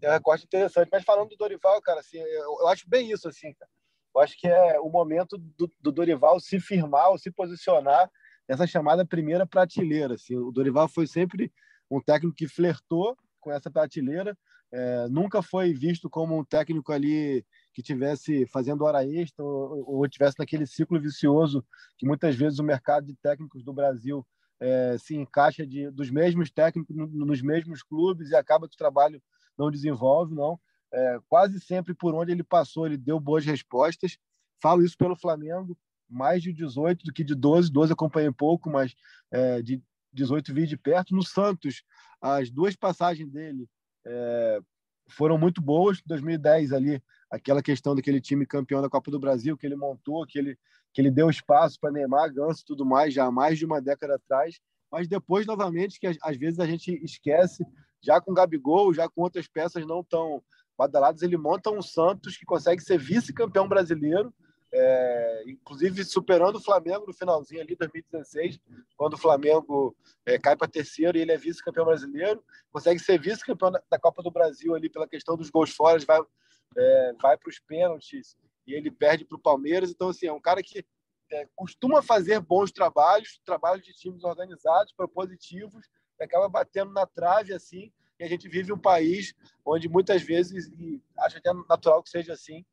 É um recorte interessante. Mas falando do Dorival, cara, assim, eu, eu acho bem isso, assim, cara. Eu acho que é o momento do, do Dorival se firmar ou se posicionar nessa chamada primeira prateleira. Assim. O Dorival foi sempre um técnico que flertou com essa prateleira, é, nunca foi visto como um técnico ali que tivesse fazendo hora extra ou, ou tivesse naquele ciclo vicioso que muitas vezes o mercado de técnicos do Brasil é, se encaixa de, dos mesmos técnicos nos mesmos clubes e acaba que o trabalho não desenvolve, não. É, quase sempre por onde ele passou, ele deu boas respostas. Falo isso pelo Flamengo, mais de 18 do que de 12. 12 acompanhei pouco, mas é, de 18 vi de perto. No Santos, as duas passagens dele é, foram muito boas. 2010 ali, aquela questão daquele time campeão da Copa do Brasil que ele montou, que ele, que ele deu espaço para Neymar, Ganso e tudo mais, já há mais de uma década atrás. Mas depois, novamente, que às vezes a gente esquece, já com Gabigol, já com outras peças não tão badaladas, ele monta um Santos que consegue ser vice-campeão brasileiro é, inclusive superando o Flamengo no finalzinho ali, 2016, quando o Flamengo é, cai para terceiro e ele é vice-campeão brasileiro, consegue ser vice-campeão da, Copa do Brasil ali pela questão dos gols fora, vai, é, vai para os pênaltis e ele perde para o Palmeiras. Então, assim, é um cara que é, costuma fazer bons trabalhos, trabalhos de times organizados, propositivos, acaba batendo na trave assim. E a gente vive um país onde muitas vezes, e acho até natural que seja assim,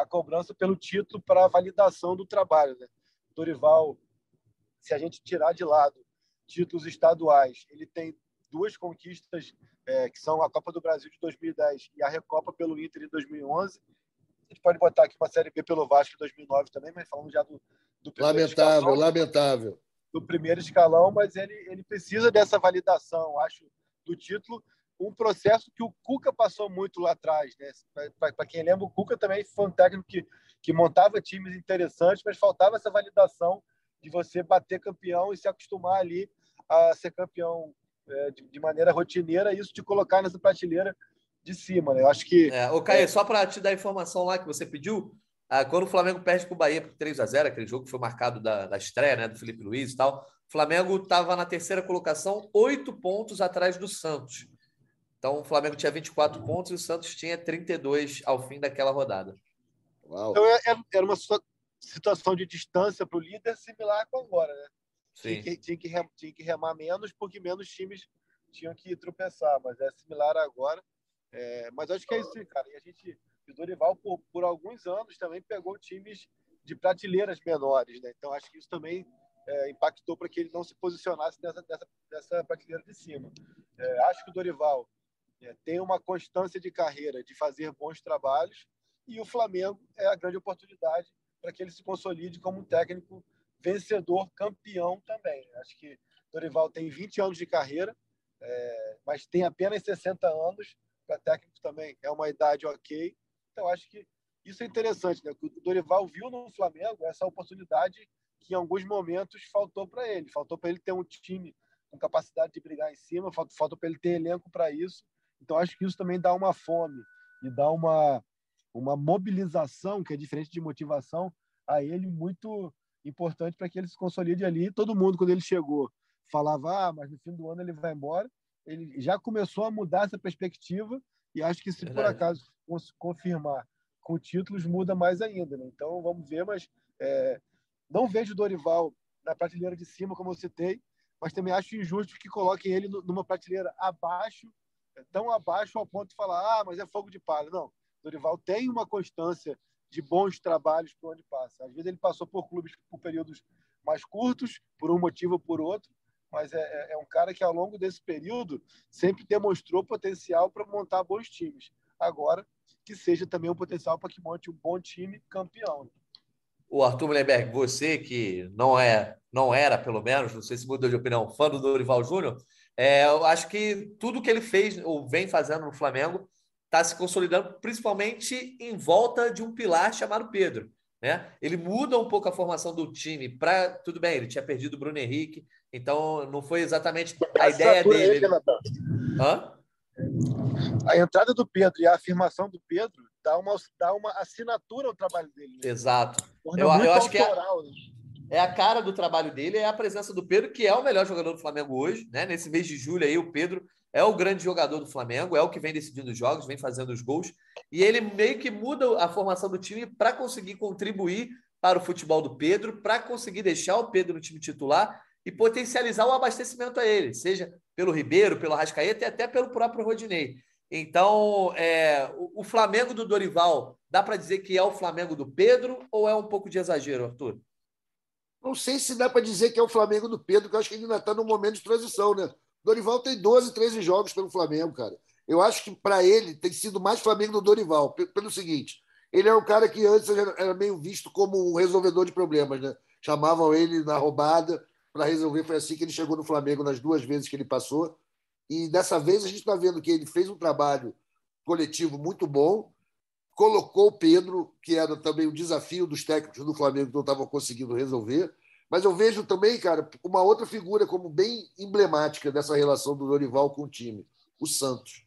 a cobrança pelo título para a validação do trabalho. Né? Dorival, se a gente tirar de lado títulos estaduais, ele tem duas conquistas é, que são a Copa do Brasil de 2010 e a Recopa pelo Inter em 2011. A gente pode botar aqui uma Série B pelo Vasco em 2009 também, mas falando já do, do primeiro Lamentável, escalão, lamentável. Do primeiro escalão, mas ele, ele precisa dessa validação, acho, do título um processo que o Cuca passou muito lá atrás. Né? Para quem lembra, o Cuca também foi um técnico que, que montava times interessantes, mas faltava essa validação de você bater campeão e se acostumar ali a ser campeão é, de, de, maneira rotineira, e isso te colocar nessa prateleira de cima. Né? Eu acho que. É, ô, Caio, é... só para te dar a informação lá que você pediu, ah, quando o Flamengo perde para o Bahia por 3 a 0 aquele jogo que foi marcado da, da estreia né, do Felipe Luiz e tal, o Flamengo estava na terceira colocação, oito pontos atrás do Santos. Então, o Flamengo tinha 24 pontos e o Santos tinha 32 ao fim daquela rodada. Uau. Então, é, é, era uma situação de distância para o líder similar com agora, né? Sim. Tinha que, tinha, que remar, tinha que remar menos, porque menos times tinham que tropeçar, mas é similar agora. É, mas acho que é isso, cara. E a gente, o Dorival, por, por alguns anos, também pegou times de prateleiras menores, né? Então acho que isso também é, impactou para que ele não se posicionasse nessa, nessa, nessa prateleira de cima. É, acho que o Dorival é, tem uma constância de carreira de fazer bons trabalhos e o Flamengo é a grande oportunidade para que ele se consolide como um técnico vencedor, campeão também. Acho que Dorival tem 20 anos de carreira, é, mas tem apenas 60 anos. Para técnico também é uma idade ok. Então, acho que isso é interessante. Né? O Dorival viu no Flamengo essa oportunidade que, em alguns momentos, faltou para ele. Faltou para ele ter um time com capacidade de brigar em cima, faltou, faltou para ele ter elenco para isso. Então, acho que isso também dá uma fome e dá uma, uma mobilização, que é diferente de motivação, a ele muito importante para que ele se consolide ali. Todo mundo, quando ele chegou, falava, ah, mas no fim do ano ele vai embora. Ele já começou a mudar essa perspectiva e acho que se Verdade. por acaso confirmar com títulos, muda mais ainda. Né? Então, vamos ver, mas é, não vejo Dorival na prateleira de cima, como eu citei, mas também acho injusto que coloquem ele numa prateleira abaixo tão abaixo ao ponto de falar, ah, mas é fogo de palha. Não, Dorival tem uma constância de bons trabalhos por onde passa. Às vezes ele passou por clubes por períodos mais curtos, por um motivo ou por outro, mas é, é, é um cara que ao longo desse período sempre demonstrou potencial para montar bons times. Agora, que seja também um potencial para que monte um bom time campeão. O Arthur Mullenberg, você que não é, não era, pelo menos, não sei se mudou de opinião, fã do Dorival Júnior, é, eu acho que tudo que ele fez ou vem fazendo no Flamengo está se consolidando, principalmente em volta de um pilar chamado Pedro. Né? Ele muda um pouco a formação do time para. Tudo bem, ele tinha perdido o Bruno Henrique, então não foi exatamente a ideia dele. Ele... A entrada do Pedro e a afirmação do Pedro dá uma, dá uma assinatura ao trabalho dele. Né? Exato. Eu, eu acho que é, né? É a cara do trabalho dele, é a presença do Pedro, que é o melhor jogador do Flamengo hoje, né? Nesse mês de julho aí, o Pedro é o grande jogador do Flamengo, é o que vem decidindo os jogos, vem fazendo os gols, e ele meio que muda a formação do time para conseguir contribuir para o futebol do Pedro, para conseguir deixar o Pedro no time titular e potencializar o abastecimento a ele, seja pelo Ribeiro, pelo Rascaeta e até pelo próprio Rodinei. Então, é, o, Flamengo do Dorival, dá para dizer que é o Flamengo do Pedro ou é um pouco de exagero, Arthur? Não sei se dá para dizer que é o Flamengo do Pedro, que eu acho que ele ainda está num momento de transição, né? Dorival tem 12, 13 jogos pelo Flamengo, cara. Eu acho que para ele tem sido mais Flamengo do Dorival, pelo seguinte: ele é um cara que antes era meio visto como um resolvedor de problemas, né? Chamavam ele na roubada para resolver. Foi assim que ele chegou no Flamengo nas duas vezes que ele passou. E dessa vez a gente está vendo que ele fez um trabalho coletivo muito bom, colocou Pedro, que era também o desafio dos técnicos do Flamengo que não estavam conseguindo resolver. Mas eu vejo também, cara, uma outra figura como bem emblemática dessa relação do Dorival com o time, o Santos.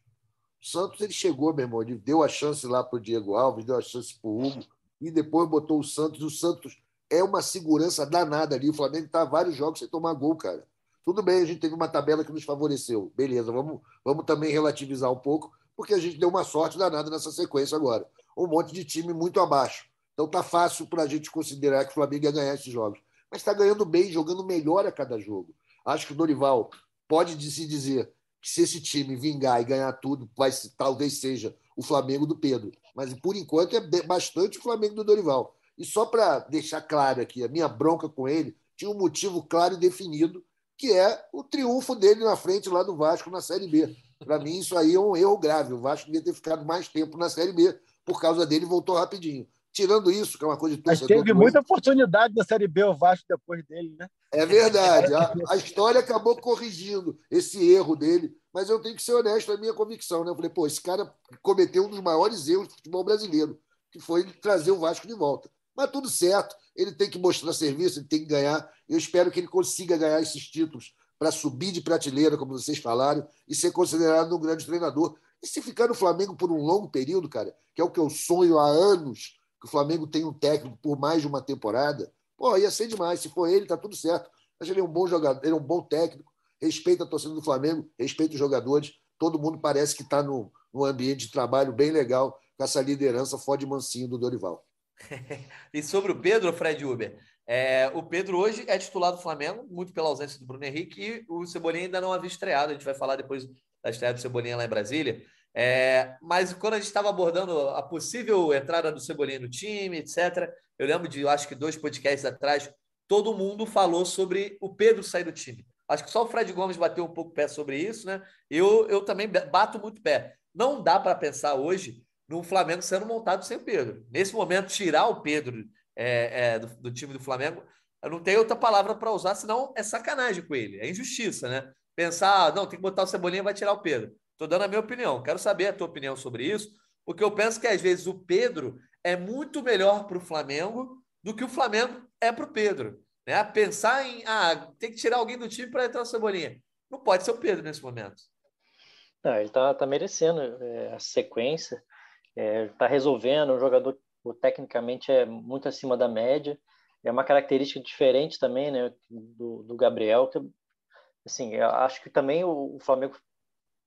O Santos ele chegou, meu irmão, ele deu a chance lá para o Diego Alves, deu a chance para o Hugo, e depois botou o Santos. O Santos é uma segurança danada ali. O Flamengo está vários jogos sem tomar gol, cara. Tudo bem, a gente teve uma tabela que nos favoreceu. Beleza, vamos, vamos também relativizar um pouco, porque a gente deu uma sorte danada nessa sequência agora. Um monte de time muito abaixo. Então tá fácil para a gente considerar que o Flamengo ia ganhar esses jogos. Mas está ganhando bem, jogando melhor a cada jogo. Acho que o Dorival pode se dizer que se esse time vingar e ganhar tudo, vai, talvez seja o Flamengo do Pedro. Mas por enquanto é bastante o Flamengo do Dorival. E só para deixar claro aqui, a minha bronca com ele tinha um motivo claro e definido, que é o triunfo dele na frente lá do Vasco na Série B. Para mim, isso aí é um erro grave. O Vasco devia ter ficado mais tempo na Série B. Por causa dele, voltou rapidinho. Tirando isso, que é uma coisa de torcedor. Mas teve muita oportunidade na Série B o Vasco depois dele, né? É verdade. A, a, história acabou corrigindo esse erro dele. Mas eu tenho que ser honesto, é a minha convicção. Né? Eu falei, pô, esse cara cometeu um dos maiores erros do futebol brasileiro, que foi trazer o Vasco de volta. Mas tudo certo, ele tem que mostrar serviço, ele tem que ganhar. Eu espero que ele consiga ganhar esses títulos para subir de prateleira, como vocês falaram, e ser considerado um grande treinador. E se ficar no Flamengo por um longo período, cara, que é o que eu sonho há anos, que o Flamengo tenha um técnico por mais de uma temporada, pô, ia ser demais. Se for ele, tá tudo certo. Mas ele é um bom jogador, ele é um bom técnico, respeita a torcida do Flamengo, respeita os jogadores. Todo mundo parece que está num, num ambiente de trabalho bem legal com essa liderança fode mansinho do Dorival. <laughs> e sobre o Pedro, Fred Uber, é, o Pedro hoje é titular do Flamengo, muito pela ausência do Bruno Henrique, e o Cebolinha ainda não havia estreado. A gente vai falar depois da estreia do Cebolinha lá em Brasília. É, mas quando a gente estava abordando a possível entrada do Cebolinha no time, etc., eu lembro de, eu acho que dois podcasts atrás, todo mundo falou sobre o Pedro sair do time. Acho que só o Fred Gomes bateu um pouco o pé sobre isso, né? Eu, eu também bato muito pé. Não dá para pensar hoje no Flamengo sendo montado sem o Pedro. Nesse momento, tirar o Pedro é, é, do, do, time do Flamengo, eu não tenho outra palavra para usar, senão é sacanagem com ele, é injustiça, né? Pensar, ah, não, tem que botar o Cebolinha vai tirar o Pedro. Estou dando a minha opinião, quero saber a tua opinião sobre isso, porque eu penso que às vezes o Pedro é muito melhor para o Flamengo do que o Flamengo é para o Pedro. Né? Pensar em, ah, tem que tirar alguém do time para entrar o Cebolinha. Não pode ser o Pedro nesse momento. Não, ele está tá merecendo é, a sequência está é, tá resolvendo, um jogador tecnicamente é muito acima da média, é uma característica diferente também, né, do, do Gabriel, que, assim, eu acho que também o, o Flamengo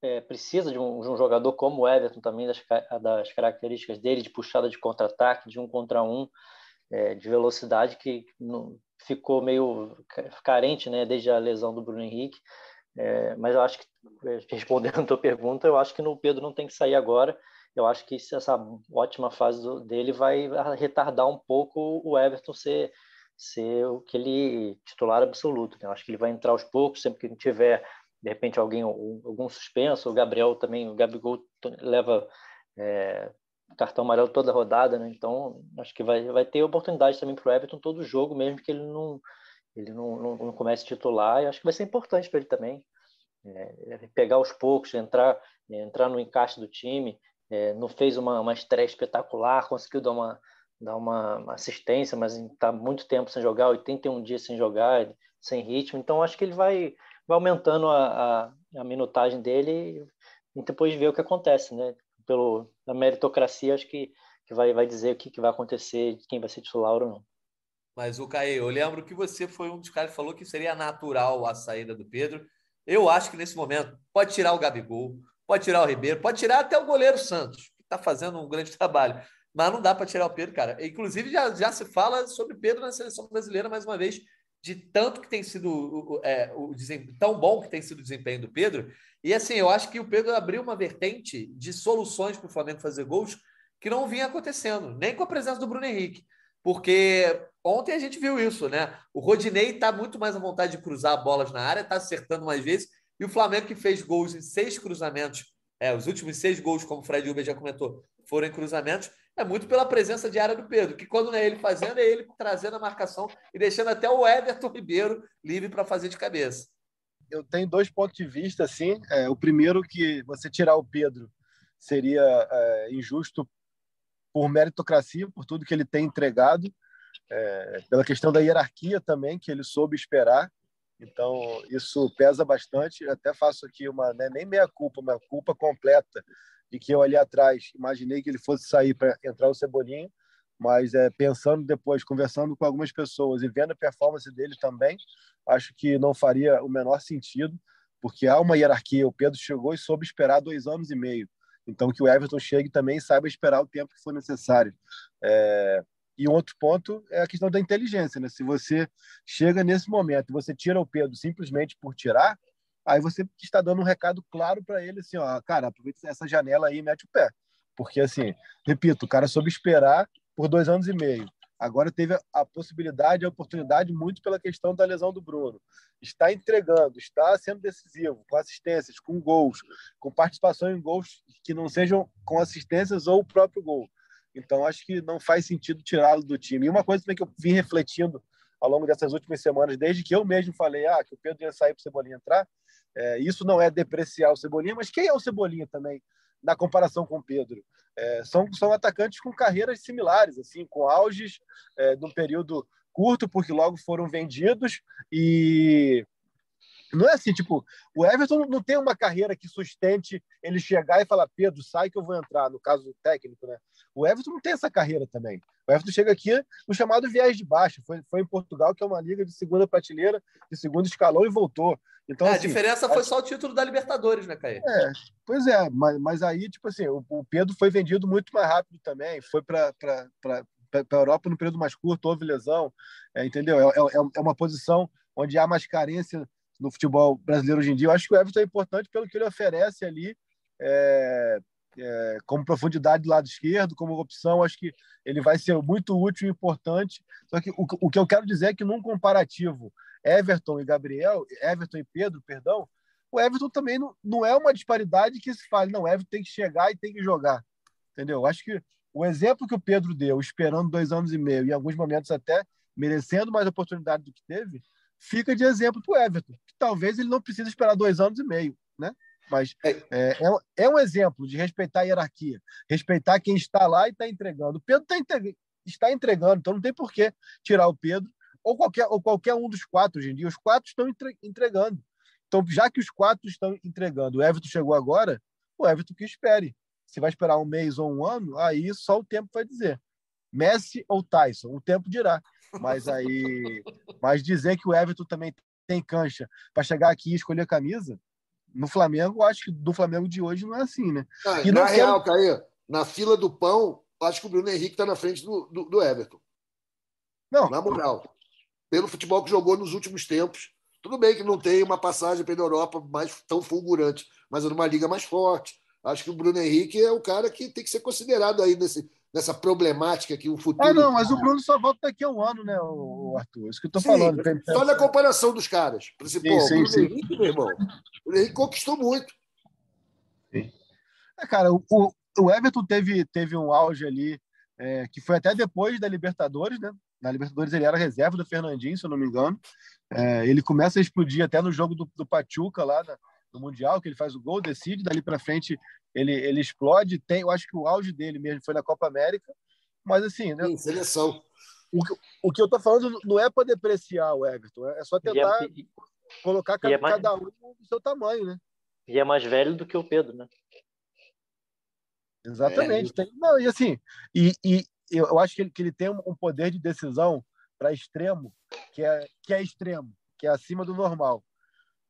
é, precisa de um, de um, jogador como o Everton também, das, das características dele, de puxada de contra-ataque, de um contra um, é, de velocidade, que ficou meio carente, né, desde a lesão do Bruno Henrique, é, mas eu acho que, é, respondendo a tua pergunta, eu acho que no Pedro não tem que sair agora, eu acho que essa ótima fase do, dele vai retardar um pouco o Everton ser, ser o que ele titular absoluto. Né? Eu acho que ele vai entrar aos poucos, sempre que tiver, de repente, alguém, algum suspenso. O Gabriel também, o Gabigol leva é, cartão amarelo toda rodada, né? então acho que vai, vai ter oportunidade também para o Everton todo jogo, mesmo que ele não, ele não, não, não comece titular. Eu acho que vai ser importante para ele também. É, pegar aos poucos, entrar, entrar no encaixe do time, é, não fez uma, uma estreia espetacular, conseguiu dar uma, dar uma assistência, mas está muito tempo sem jogar, 81 dias sem jogar, sem ritmo. Então, acho que ele vai, vai aumentando a, a, a minutagem dele e depois ver o que acontece, né? Pelo, a meritocracia, acho que, que vai, vai dizer o que, que vai acontecer, quem vai ser titular ou não. Mas, o Caê, eu lembro que você foi um dos caras que falou que seria natural a saída do Pedro. Eu acho que nesse momento pode tirar o Gabigol, Pode tirar o Ribeiro, pode tirar até o goleiro Santos, que está fazendo um grande <laughs> trabalho. Mas não dá para tirar o Pedro, cara. Inclusive, já, já se fala sobre Pedro na seleção brasileira, mais uma vez, de tanto que tem sido o, é, o tão bom que tem sido o desempenho do Pedro. E assim, eu acho que o Pedro abriu uma vertente de soluções para o Flamengo fazer gols que não vinha acontecendo, nem com a presença do Bruno Henrique. Porque ontem a gente viu isso, né? O Rodinei está muito mais à vontade de cruzar bolas na área, está acertando mais vezes, e o Flamengo que fez gols em seis cruzamentos, é, os últimos seis gols, como o Fred Uber já comentou, foram em cruzamentos, é muito pela presença diária do Pedro, que quando não é ele fazendo, é ele trazendo a marcação e deixando até o Everton Ribeiro livre para fazer de cabeça. eu tenho dois pontos de vista, assim. É, o primeiro que você tirar o Pedro seria é, injusto por meritocracia, por tudo que ele tem entregado, é, pela questão da hierarquia também, que ele soube esperar. Então, isso pesa bastante. Eu até faço aqui uma, né, nem meia culpa, uma culpa completa de que eu ali atrás imaginei que ele fosse sair para entrar o Cebolinha, mas é, pensando depois, conversando com algumas pessoas e vendo a performance dele também, acho que não faria o menor sentido, porque há uma hierarquia. O Pedro chegou e soube esperar dois anos e meio. Então, que o Everton chegue também e saiba esperar o tempo que for necessário. É... E um outro ponto é a questão da inteligência. Né? Se você chega nesse momento, você tira o Pedro simplesmente por tirar, aí você está dando um recado claro para ele assim, ó, cara, aproveita essa janela aí e mete o pé. Porque, assim, repito, o cara soube esperar por dois anos e meio. Agora teve a possibilidade, a oportunidade, muito pela questão da lesão do Bruno. Está entregando, está sendo decisivo, com assistências, com gols, com participação em gols que não sejam com assistências ou o próprio gol. Então, acho que não faz sentido tirá-lo do time. E uma coisa também que eu vim refletindo ao longo dessas últimas semanas, desde que eu mesmo falei ah, que o Pedro ia sair para o Cebolinha entrar, é, isso não é depreciar o Cebolinha, mas quem é o Cebolinha também, na comparação com o Pedro? É, são, são atacantes com carreiras similares, assim, com auges é, período curto, porque logo foram vendidos e não é assim, tipo, o Everton não tem uma carreira que sustente ele chegar e falar, Pedro, sai que eu vou entrar, no caso técnico, né? O Everton não tem essa carreira também. O Everton chega aqui no chamado viés de baixo. Foi, foi em Portugal, que é uma liga de segunda prateleira, de segundo escalão, e voltou. Então, é, assim, a diferença foi só o título da Libertadores, né, Caio? É, pois é, mas, mas aí, tipo assim, o, o Pedro foi vendido muito mais rápido também, foi para para a Europa no período mais curto, houve lesão, é, entendeu? É, é, é, uma posição onde há mais carência no futebol brasileiro hoje em dia. Eu acho que o Everton é importante pelo que ele oferece ali, é, é, como profundidade do lado esquerdo, como opção. Acho que ele vai ser muito útil e importante. Só que o, o que eu quero dizer é que num comparativo Everton e Gabriel, Everton e Pedro, perdão, o Everton também não, não é uma disparidade que se fale, não, o Everton tem que chegar e tem que jogar. Entendeu? Acho que o exemplo que o Pedro deu, esperando dois anos e meio, em alguns momentos até merecendo mais oportunidade do que teve, fica de exemplo para o Everton, que talvez ele não precise esperar dois anos e meio, né? Mas é, é, é, é um exemplo de respeitar a hierarquia, respeitar quem está lá e está entregando. O Pedro tá entre... está entregando, então não tem por que tirar o Pedro ou qualquer, ou qualquer um dos quatro hoje em dia. Os quatro estão entregando. Então, já que os quatro estão entregando, o Everton chegou agora, o Everton que espere. Se vai esperar um mês ou um ano, aí só o tempo vai dizer. Messi ou Tyson, o tempo dirá. Mas aí, <laughs> mas dizer que o Everton também tem cancha para chegar aqui e escolher camisa, no Flamengo, acho que do Flamengo de hoje não é assim, né? Ah, e na real, quero... Caio, na fila do pão, acho que o Bruno Henrique está na frente do, do, do, Everton. Não. Na moral. Pelo futebol que jogou nos últimos tempos. Tudo bem que não tem uma passagem pela Europa mais tão fulgurante, mas é numa liga mais forte. Acho que o Bruno Henrique é o cara que tem que ser considerado aí nesse, nessa problemática que o futuro. Ah, não, mas o Bruno só volta daqui a um ano, né, o Arthur? Isso que eu tô sim, falando. Só na comparação dos caras. Sim, sim, o Bruno. Henrique, meu irmão, o Henrique conquistou muito. Sim. É, cara, o, o Everton teve, teve um auge ali, é, que foi até depois da Libertadores, né? Na Libertadores ele era reserva do Fernandinho, se eu não me engano. É, ele começa a explodir até no jogo do, do Pachuca lá na, no Mundial, que ele faz o gol, decide, dali para frente ele, ele explode. Tem, eu acho que o auge dele mesmo foi na Copa América, mas assim, né? Sim, seleção. O que, o que eu tô falando não é para depreciar o Everton, é só é tentar é, colocar cada, é mais, cada um do seu tamanho, né? E é mais velho do que o Pedro, né? Exatamente. É. Tem, não, e assim, e, e eu acho que ele, que ele tem um poder de decisão para extremo que é, que é extremo, que é acima do normal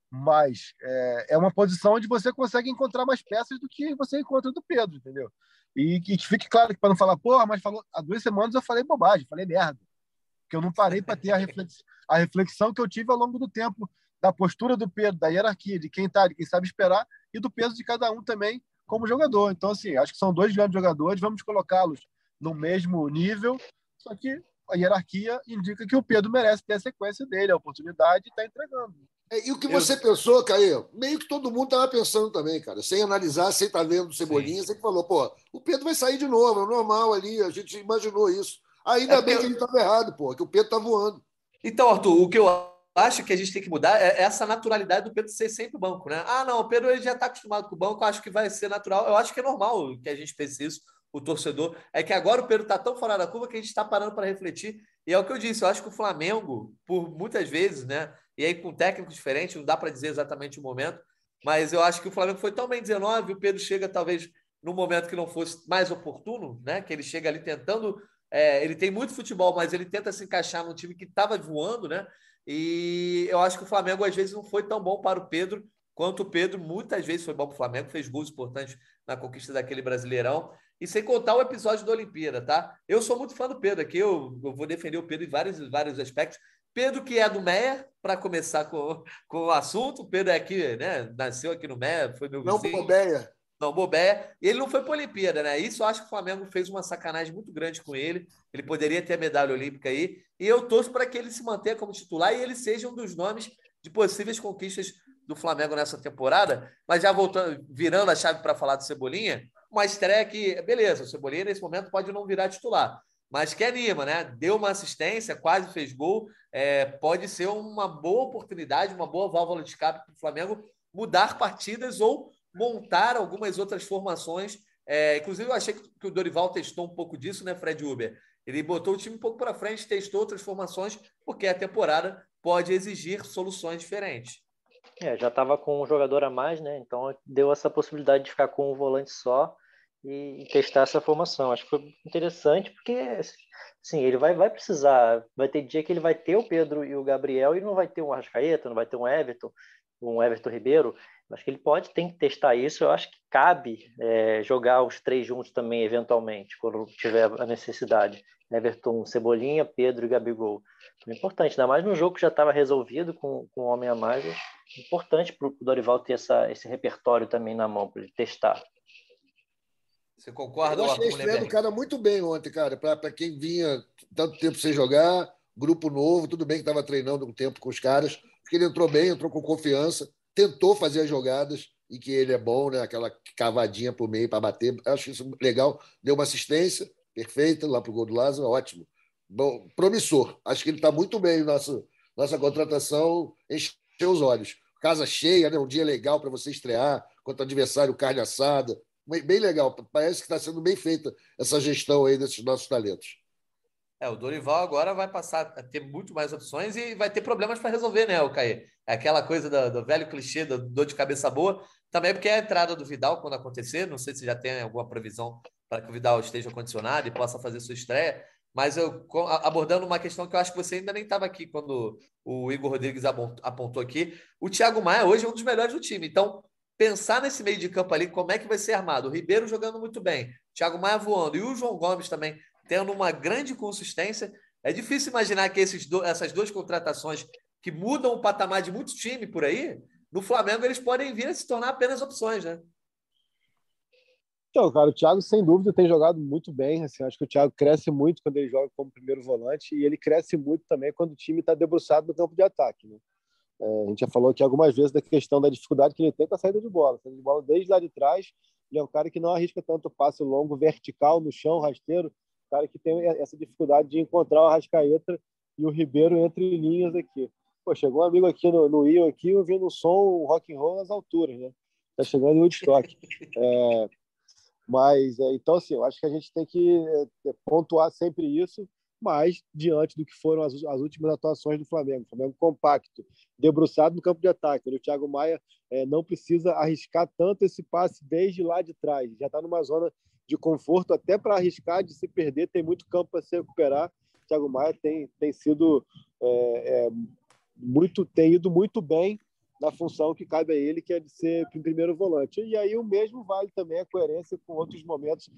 mas é, é uma posição onde você consegue encontrar mais peças do que você encontra do Pedro, entendeu? E que fique claro que para não falar, pô, mas falou, há duas semanas eu falei bobagem, falei merda, que eu não parei para ter a, reflex, a reflexão que eu tive ao longo do tempo da postura do Pedro, da hierarquia, de quem tá, de quem sabe esperar e do peso de cada um também como jogador. Então, assim, acho que são dois grandes jogadores, vamos colocá-los no mesmo nível, só que a hierarquia indica que o Pedro merece ter a sequência dele, a oportunidade e está entregando. É, e o que você eu... pensou, Caio, meio que todo mundo estava pensando também, cara, sem analisar, sem estar tá vendo Cebolinha, Sim. você falou, pô, o Pedro vai sair de novo, é normal ali, a gente imaginou isso. Ainda é bem que ele estava errado, pô, que o Pedro está voando. Então, Arthur, o que eu acho que a gente tem que mudar é essa naturalidade do Pedro ser sempre banco, né? Ah, não, o Pedro ele já está acostumado com o banco, acho que vai ser natural. Eu acho que é normal que a gente pense isso, o torcedor. É que agora o Pedro está tão fora da curva que a gente está parando para refletir. E é o que eu disse, eu acho que o Flamengo, por muitas vezes, né? E aí com técnicos diferentes, não dá para dizer exatamente o momento, mas eu acho que o Flamengo foi tão bem 19, o Pedro chega talvez num momento que não fosse mais oportuno, né? Que ele chega ali tentando. É, ele tem muito futebol, mas ele tenta se encaixar num time que estava voando, né? E eu acho que o Flamengo às vezes não foi tão bom para o Pedro quanto o Pedro muitas vezes foi bom para o Flamengo, fez gols importantes na conquista daquele Brasileirão. E sem contar o episódio da Olimpíada, tá? Eu sou muito fã do Pedro aqui, eu, eu vou defender o Pedro em vários, vários aspectos. Pedro, que é do Meia, para começar com, com o assunto. Pedro é aqui, né? Nasceu aqui no Meia, foi meu vizinho. Não, Bobeia. Não, Bobeia. Ele não foi para a Olimpíada, né? Isso eu acho que o Flamengo fez uma sacanagem muito grande com ele. Ele poderia ter a medalha olímpica aí. E eu torço para que ele se mantenha como titular e ele seja um dos nomes de possíveis conquistas do Flamengo nessa temporada. Mas já voltando, virando a chave para falar do Cebolinha, uma estreia que, beleza, o Cebolinha nesse momento pode não virar titular mas que anima, né? Deu uma assistência, quase fez gol. É, pode ser uma boa oportunidade, uma boa válvula de escape para o Flamengo mudar partidas ou montar algumas outras formações. É, inclusive, eu achei que o Dorival testou um pouco disso, né, Fred Uber? Ele botou o time um pouco para frente, testou outras formações, porque a temporada pode exigir soluções diferentes. É, já estava com um jogador a mais, né? Então deu essa possibilidade de ficar com um volante só e, testar essa formação. Acho que foi interessante porque, sim, ele vai, vai precisar, vai ter dia que ele vai ter o Pedro e o Gabriel e não vai ter um Arrascaeta, não vai ter um Everton, um Everton Ribeiro. Acho que ele pode, tem que testar isso. Eu acho que cabe é, jogar os três juntos também, eventualmente, quando tiver a necessidade. Everton, Cebolinha, Pedro e Gabigol. É importante, ainda mais no jogo que já estava resolvido com, com um homem a mais. É importante para o Dorival ter essa, esse repertório também na mão, para ele testar. Você concorda? Eu achei a estreia do cara muito bem ontem, cara. Para quem vinha tanto tempo sem jogar, grupo novo, tudo bem que estava treinando um tempo com os caras, porque ele entrou bem, entrou com confiança, tentou fazer as jogadas e que ele é bom, né? Aquela cavadinha por meio para bater. Acho isso legal. Deu uma assistência perfeita lá para o gol do Lázaro, ótimo. Bom, promissor. Acho que ele está muito bem. Nossa, nossa contratação encheu os olhos. Casa cheia, né? um dia legal para você estrear contra adversário carne assada bem legal. Parece que está sendo bem feita essa gestão aí desses nossos talentos. É, o Dorival agora vai passar a ter muito mais opções e vai ter problemas para resolver, né, o Caê? É aquela coisa do, do velho clichê da dor de cabeça boa. Também porque é a entrada do Vidal, quando acontecer, não sei se já tem alguma previsão para que o Vidal esteja condicionado e possa fazer sua estreia, mas eu abordando uma questão que eu acho que você ainda nem estava aqui quando o Igor Rodrigues apontou aqui. O Thiago Maia hoje é um dos melhores do time. Então, pensar nesse meio de campo ali, como é que vai ser armado. O Ribeiro jogando muito bem, Thiago Maia voando e o João Gomes também tendo uma grande consistência. É difícil imaginar que esses do, essas duas contratações que mudam o patamar de muito time por aí, no Flamengo eles podem vir a se tornar apenas opções, né? Então, cara, o Thiago sem dúvida tem jogado muito bem. Assim, acho que o Thiago cresce muito quando ele joga como primeiro volante e ele cresce muito também quando o time está debruçado no campo de ataque. Né? É, a gente já falou aqui algumas vezes da questão da dificuldade que ele tem com a saída de bola. Saída de bola desde lá de trás, ele é um cara que não arrisca tanto passe longo, vertical, no chão, rasteiro. Cara que tem essa dificuldade de encontrar o Arrascaeta e o Ribeiro entre linhas aqui. Pô, chegou um amigo aqui no, no Rio, aqui, ouvindo um som rock and roll nas alturas, né? Tá chegando em Woodstock. É, mas, é, então, assim, eu acho que a gente tem que é, pontuar sempre isso mas diante do que foram as, as, últimas atuações do Flamengo. Flamengo compacto, debruçado no campo de ataque. O Thiago Maia é, não precisa arriscar tanto esse passe desde lá de trás. Já está numa zona de conforto, até para arriscar de se perder, tem muito campo para se recuperar. O Thiago Maia tem, tem sido é, é, muito, tem ido muito bem na função que cabe a ele, que é de ser primeiro volante. E aí o mesmo vale também a coerência com outros momentos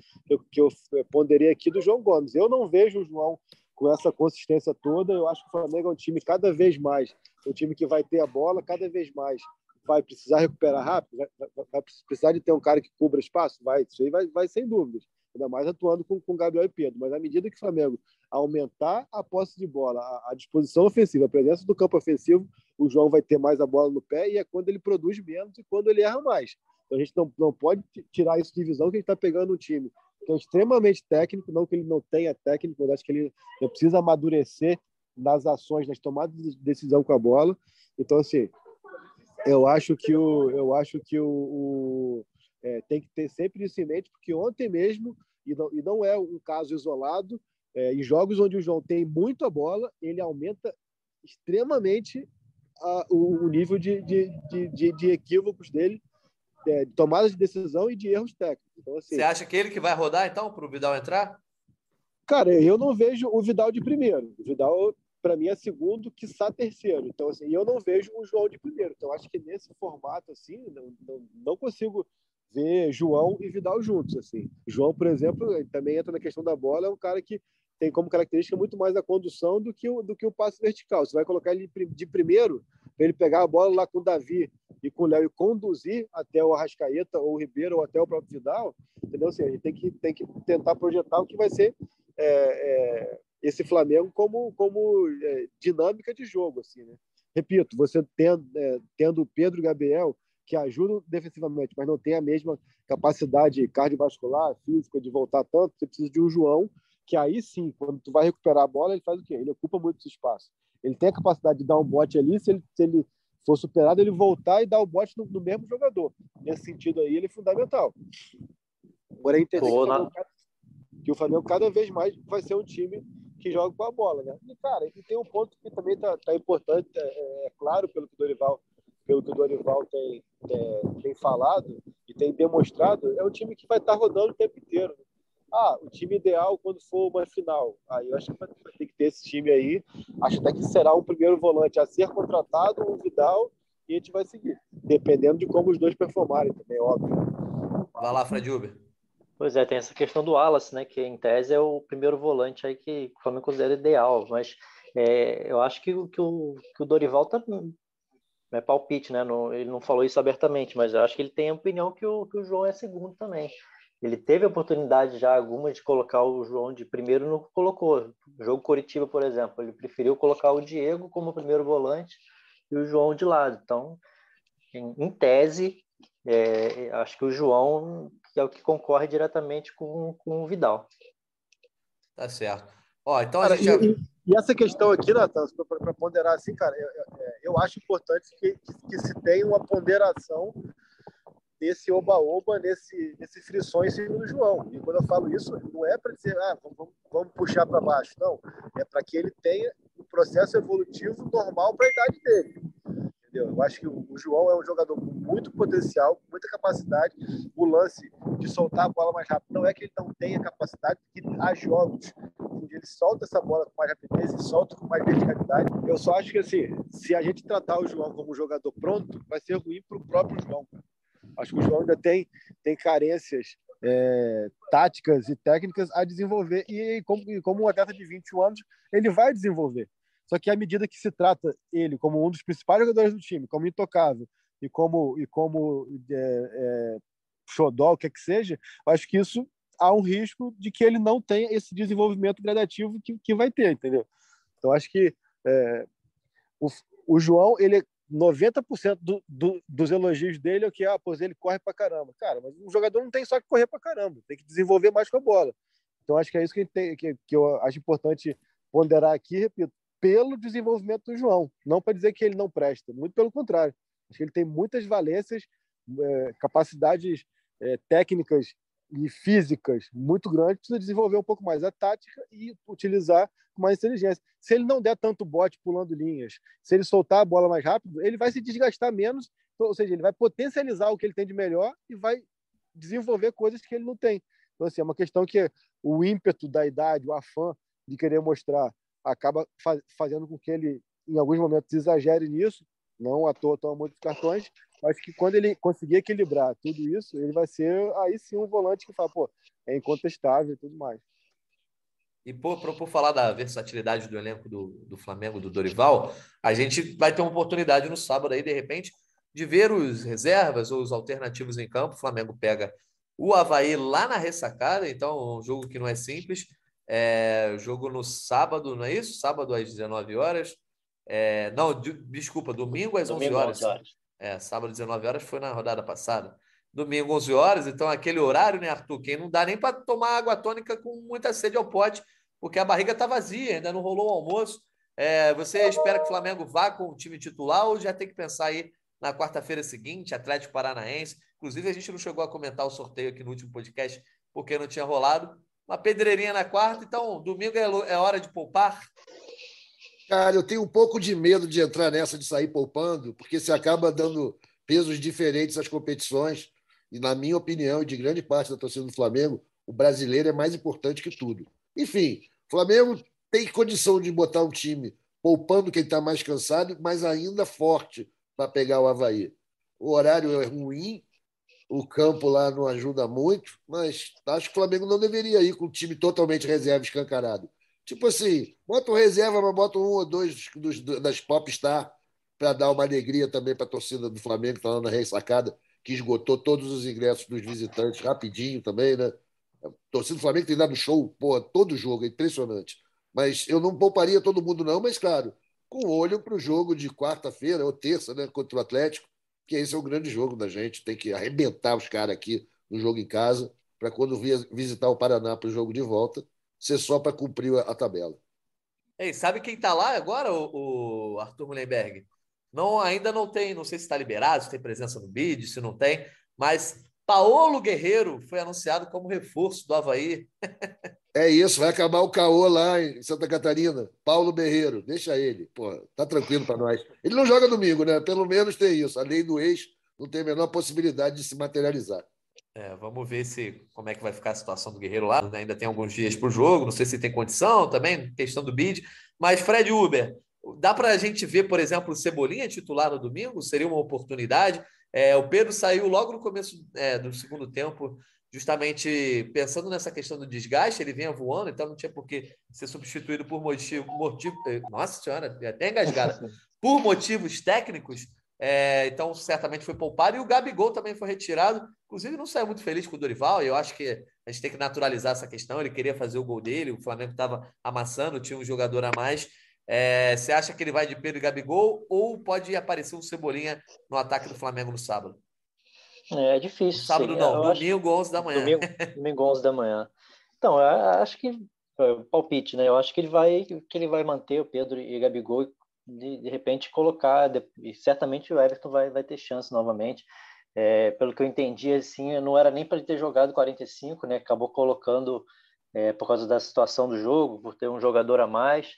que eu ponderei aqui do João Gomes. Eu não vejo o João com essa consistência toda. Eu acho que o Flamengo é um time cada vez mais, um time que vai ter a bola cada vez mais, vai precisar recuperar rápido, vai precisar de ter um cara que cubra espaço, vai, isso aí vai, vai sem dúvidas ainda mais atuando com, com Gabriel e Pedro. Mas à medida que o Flamengo aumentar a posse de bola, a, a, disposição ofensiva, a presença do campo ofensivo, o João vai ter mais a bola no pé e é quando ele produz menos e quando ele erra mais. Então a gente não, não pode tirar isso de visão que a gente está pegando um time que é extremamente técnico, não que ele não tenha técnico, mas acho que ele precisa amadurecer nas ações, nas tomadas de decisão com a bola. Então, assim, eu acho que o, eu acho que o, o é, tem que ter sempre isso em mente, porque ontem mesmo, e não, e não é um caso isolado, é, em jogos onde o João tem muito a bola, ele aumenta extremamente a, o, o, nível de, de, de, de, equívocos dele, é, de tomada de decisão e de erros técnicos. Então, assim, Você acha que ele que vai rodar, então, para o Vidal entrar? Cara, eu não vejo o Vidal de primeiro. O Vidal, para mim, é segundo, quiçá terceiro. Então, assim, eu não vejo o João de primeiro. Então, acho que nesse formato, assim, não, não, não consigo ver João e Vidal juntos, assim. João, por exemplo, também entra na questão da bola, é um cara que tem como característica muito mais a condução do que o, do que o passe vertical. Você vai colocar ele de primeiro, para ele pegar a bola lá com o Davi e com o Léo e conduzir até o Arrascaeta ou o Ribeiro ou até o próprio Vidal, entendeu? Assim, a gente tem que, tem que tentar projetar o que vai ser é, é, esse Flamengo como, como é, dinâmica de jogo, assim, né? Repito, você tendo, é, tendo o Pedro Gabriel, que ajudam defensivamente, mas não tem a mesma capacidade cardiovascular, física de voltar tanto, você precisa de um João que aí sim, quando tu vai recuperar a bola, ele faz o quê? Ele ocupa muito espaço. Ele tem a capacidade de dar um bote ali, se ele, se ele for superado, ele voltar e dar o bote no, no mesmo jogador. Nesse sentido aí, ele é fundamental. Agora é o Flamengo, que o Flamengo cada vez mais vai ser um time que joga com a bola, né? E, cara, e tem um ponto que também tá, tá importante, é, é, é, claro, pelo que o Dorival, pelo que o Dorival tem, é, tem falado e tem demonstrado, é um time que vai estar tá rodando o tempo inteiro. Né? Ah, o time ideal quando for uma final. Aí eu acho que vai ter que ter esse time aí. Acho até que será um primeiro volante a ser contratado, o Vidal, e a gente vai seguir. Dependendo de como os dois performarem também, é óbvio. Vai lá, Fred Uber. Pois é, tem essa questão do Wallace, né? Que em tese é o primeiro volante aí que o Flamengo considera ideal. Mas é, eu acho que, que, o, que o Dorival tá. É palpite, né? Não, ele não falou isso abertamente, mas eu acho que ele tem a opinião que o, que o João é segundo também. Ele teve a oportunidade já alguma de colocar o João de primeiro, não colocou. O jogo Coritiba, por exemplo, ele preferiu colocar o Diego como primeiro volante e o João de lado. Então, em, em tese, é, acho que o João é o que concorre diretamente com, com o Vidal. Tá certo. Ó, então cara, a gente e, e, essa questão aqui, Natan, para ponderar assim, cara, eu, eu acho importante que, que se tenha uma ponderação nesse oba-oba, nesse, nesse frição em cima do João. E quando eu falo isso, não é para dizer, ah, vamos, vamos puxar para baixo. Não, é para que ele tenha o um processo evolutivo normal para a idade dele. Entendeu? Eu acho que o João é um jogador com muito potencial, com muita capacidade. O lance de soltar a bola mais rápido não é que ele não tenha capacidade, porque há jogos onde ele solta essa bola com mais rapidez e solta com mais verticalidade. Eu só acho que assim, se a gente tratar o João como um jogador pronto, vai ser ruim para o próprio João. Acho que o João ainda tem, tem carências é, táticas e técnicas a desenvolver. E como, como um atleta de 21 anos, ele vai desenvolver. Só que à medida que se trata ele como um dos principais jogadores do time, como intocável e como, e como é, é, xodó, o que é que seja, acho que isso há um risco de que ele não tenha esse desenvolvimento gradativo que, que vai ter, entendeu? Então, acho que é, o, o João, ele 90% do, do, dos elogios dele é que, ah, pois ele corre pra caramba. Cara, mas um jogador não tem só que correr pra caramba, tem que desenvolver mais com a bola. Então, acho que é isso que, tem, que, que eu acho importante ponderar aqui, repito, pelo desenvolvimento do João. Não para dizer que ele não presta, muito pelo contrário. Acho que ele tem muitas valências, é, capacidades é, técnicas e físicas muito grandes, precisa desenvolver um pouco mais a tática e utilizar mais inteligência. Se ele não der tanto bote pulando linhas, se ele soltar a bola mais rápido, ele vai se desgastar menos, então, ou seja, ele vai potencializar o que ele tem de melhor e vai desenvolver coisas que ele não tem. Então, assim, é uma questão que o ímpeto da idade, o afã de querer mostrar, acaba fazendo com que ele, em alguns momentos, exagere nisso, não à toa toma muitos cartões, Acho que quando ele conseguir equilibrar tudo isso, ele vai ser aí sim um volante que fala, pô, é incontestável e tudo mais. E por, por, por, falar da versatilidade do elenco do, do Flamengo, do Dorival, a gente vai ter uma oportunidade no sábado aí, de repente, de ver os reservas ou os alternativos em campo. O Flamengo pega o Havaí lá na ressacada, então um jogo que não é simples. É, jogo no sábado, não é isso? Sábado às 19 horas. É, não, de, desculpa, domingo às domingo 11 horas. 11 horas. É, sábado, 19 horas, foi na rodada passada. Domingo, 11 horas, então aquele horário, né, Arthur? Quem não dá nem para tomar água tônica com muita sede ao pote, porque a barriga está vazia, ainda não rolou o almoço. É, você espera que o Flamengo vá com o time titular ou já tem que pensar aí na quarta-feira seguinte, Atlético Paranaense? Inclusive, a gente não chegou a comentar o sorteio aqui no último podcast porque não tinha rolado. Uma pedreirinha na quarta, então domingo é, é hora de poupar? Cara, eu tenho um pouco de medo de entrar nessa de sair poupando, porque você acaba dando pesos diferentes às competições. E, na minha opinião, e de grande parte da torcida do Flamengo, o brasileiro é mais importante que tudo. Enfim, o Flamengo tem condição de botar um time poupando quem está mais cansado, mas ainda forte para pegar o Havaí. O horário é ruim, o campo lá não ajuda muito, mas acho que o Flamengo não deveria ir com o time totalmente reserva escancarado. Tipo assim, bota um reserva, mas bota um ou dois dos, das popstar para dar uma alegria também para a torcida do Flamengo, que está lá na ressacada, que esgotou todos os ingressos dos visitantes rapidinho também, né? A torcida do Flamengo tem dado show, pô, todo jogo, é impressionante. Mas eu não pouparia todo mundo, não, mas claro, com olho para o jogo de quarta-feira ou terça, né, contra o Atlético, que esse é o grande jogo da gente. Tem que arrebentar os caras aqui no jogo em casa, para quando vir visitar o Paraná para o jogo de volta, ser só para cumprir a, tabela. Ei, sabe quem está lá agora, o, o Arthur Mullenberg? Não, ainda não tem, não sei se está liberado, se tem presença no bid, se não tem, mas Paulo Guerreiro foi anunciado como reforço do Havaí. É isso, vai acabar o caô lá em Santa Catarina. Paulo Guerreiro, deixa ele. Pô, tá tranquilo para nós. Ele não joga domingo, né? Pelo menos tem isso. A lei do ex não tem a menor possibilidade de se materializar. É, vamos ver se como é que vai ficar a situação do Guerreiro lá. Ainda tem alguns dias para o jogo, não sei se tem condição também, questão do bid. Mas, Fred Uber, dá para a gente ver, por exemplo, o Cebolinha titular no domingo? Seria uma oportunidade. É, o Pedro saiu logo no começo é, do segundo tempo, justamente pensando nessa questão do desgaste, ele vinha voando, então não tinha por que ser substituído por motivo. motivo eh, nossa senhora, até engasgada. <laughs> por motivos técnicos, é, então certamente foi poupado. E o Gabigol também foi retirado. Inclusive, não saiu muito feliz com o Dorival, eu acho que a gente tem que naturalizar essa questão. Ele queria fazer o gol dele, o Flamengo estava amassando, tinha um jogador a mais. É, você acha que ele vai de Pedro e Gabigol ou pode aparecer um Cebolinha no ataque do Flamengo no sábado? É, difícil. sábado sim. não, eu domingo acho... 11 da manhã. Domingo, domingo 11 da manhã. Então, eu acho que palpite, né? Eu acho que ele vai que ele vai manter o Pedro e o Gabigol de, de repente colocar e certamente o Everton vai, vai ter chance novamente. É, pelo que eu entendi, assim, não era nem para ele ter jogado 45, né? Acabou colocando é, por causa da situação do jogo, por ter um jogador a mais.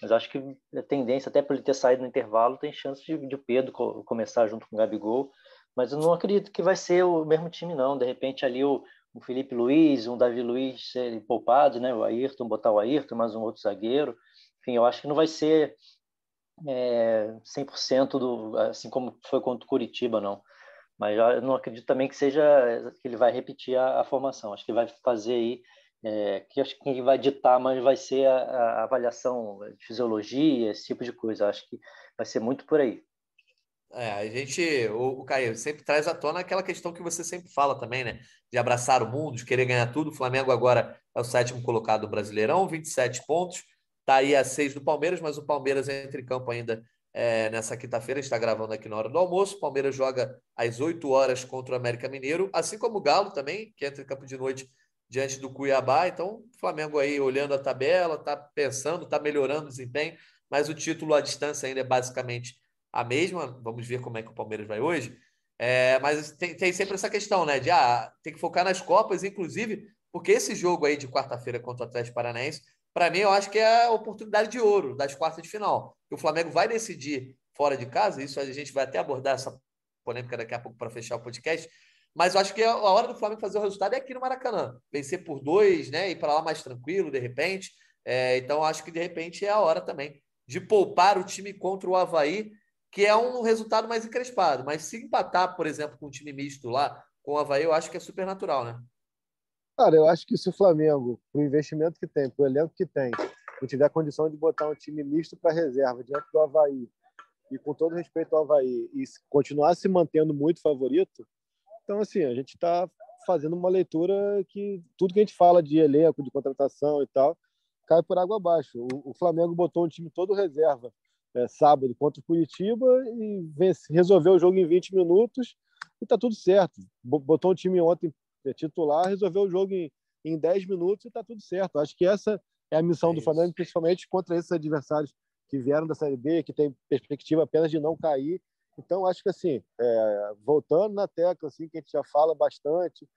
Mas acho que a tendência, até por ele ter saído no intervalo, tem chance de, de o Pedro começar junto com o Gabigol. Mas eu não acredito que vai ser o mesmo time, não. De repente, ali o, o Felipe Luiz, um Davi Luiz serem poupados, né? O Ayrton, botar o Ayrton, mais um outro zagueiro. Enfim, eu acho que não vai ser é, 100% do, assim como foi contra o Curitiba, não. Mas eu não acredito também que seja que ele vai repetir a, a formação. Acho que vai fazer aí é, que acho que quem vai ditar, mas vai ser a, a, avaliação de fisiologia, esse tipo de coisa. Acho que vai ser muito por aí. É, a gente, o, o Caio, sempre traz à tona aquela questão que você sempre fala também, né? De abraçar o mundo, de querer ganhar tudo. O Flamengo agora é o sétimo colocado do Brasileirão, 27 pontos. Está aí a seis do Palmeiras, mas o Palmeiras entra em campo ainda é, nessa quinta-feira, está gravando aqui na hora do almoço. O Palmeiras joga às 8 horas contra o América Mineiro, assim como o Galo também, que entra em campo de noite diante do Cuiabá. Então, o Flamengo aí olhando a tabela, está pensando, está melhorando o desempenho, mas o título à distância ainda é basicamente a mesma. Vamos ver como é que o Palmeiras vai hoje. É, mas tem, tem, sempre essa questão, né? De ah, tem que focar nas Copas, inclusive, porque esse jogo aí de quarta-feira contra o Atlético Paranaense, para mim, eu acho que é a oportunidade de ouro das quartas de final. O Flamengo vai decidir fora de casa, isso a gente vai até abordar essa polêmica daqui a pouco para fechar o podcast. Mas eu acho que a hora do Flamengo fazer o resultado é aqui no Maracanã. Vencer por dois, né? Ir para lá mais tranquilo, de repente. É, então, acho que de repente é a hora também de poupar o time contra o Havaí, que é um resultado mais encrespado. Mas se empatar, por exemplo, com um time misto lá, com o Havaí, eu acho que é super natural, né? Cara, eu acho que se o Flamengo, o investimento que tem, o elenco que tem, não tiver condição de botar um time misto para reserva diante do Havaí, e com todo respeito ao Havaí, e continuar se mantendo muito favorito, então, assim, a gente está fazendo uma leitura que tudo que a gente fala de elenco, de contratação e tal, cai por água abaixo. O, o Flamengo botou um time todo reserva é, sábado contra o Curitiba e vence, resolveu o jogo em 20 minutos e está tudo certo. Botou um time ontem é, titular, resolveu o jogo em, em 10 minutos e está tudo certo. Acho que essa é a missão é do Flamengo, principalmente contra esses adversários que vieram da Série B, que tem perspectiva apenas de não cair. Então, acho que assim, é, voltando na tecla, assim, que a gente já fala bastante,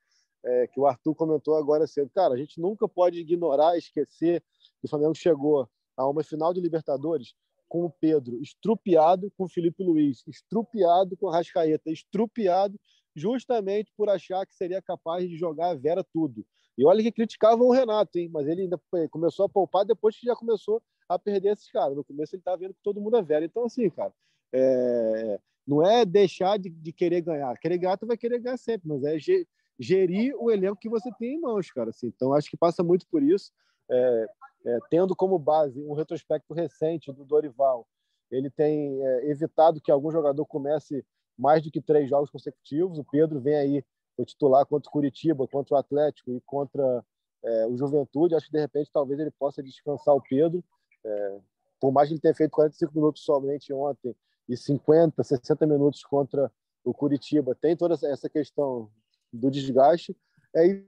é, que o Arthur comentou agora cedo, cara, a gente nunca pode ignorar, esquecer que o Flamengo chegou a uma final de Libertadores com o Pedro estrupiado com o Felipe Luiz, estrupiado com o Rascaeta, estrupiado justamente por achar que seria capaz de jogar a Vera tudo. E olha que criticavam o Renato, hein? mas ele ainda começou a poupar depois que já começou a perder esses caras. No começo ele estava vendo que todo mundo é velho. Então, assim, cara, é... não é deixar de, de, querer ganhar. Querer ganhar, tu vai querer ganhar sempre, mas é gerir o elenco que você tem em mãos, cara. Assim. Então, acho que passa muito por isso. É... É, tendo como base um retrospecto recente do Dorival, ele tem é, evitado que algum jogador comece mais do que três jogos consecutivos. O Pedro vem aí foi titular contra o Curitiba, contra o Atlético e contra é, o Juventude. Acho que de repente talvez ele possa descansar o Pedro. É, por mais que ele tenha feito 45 minutos somente ontem e 50, 60 minutos contra o Curitiba, tem toda essa questão do desgaste. É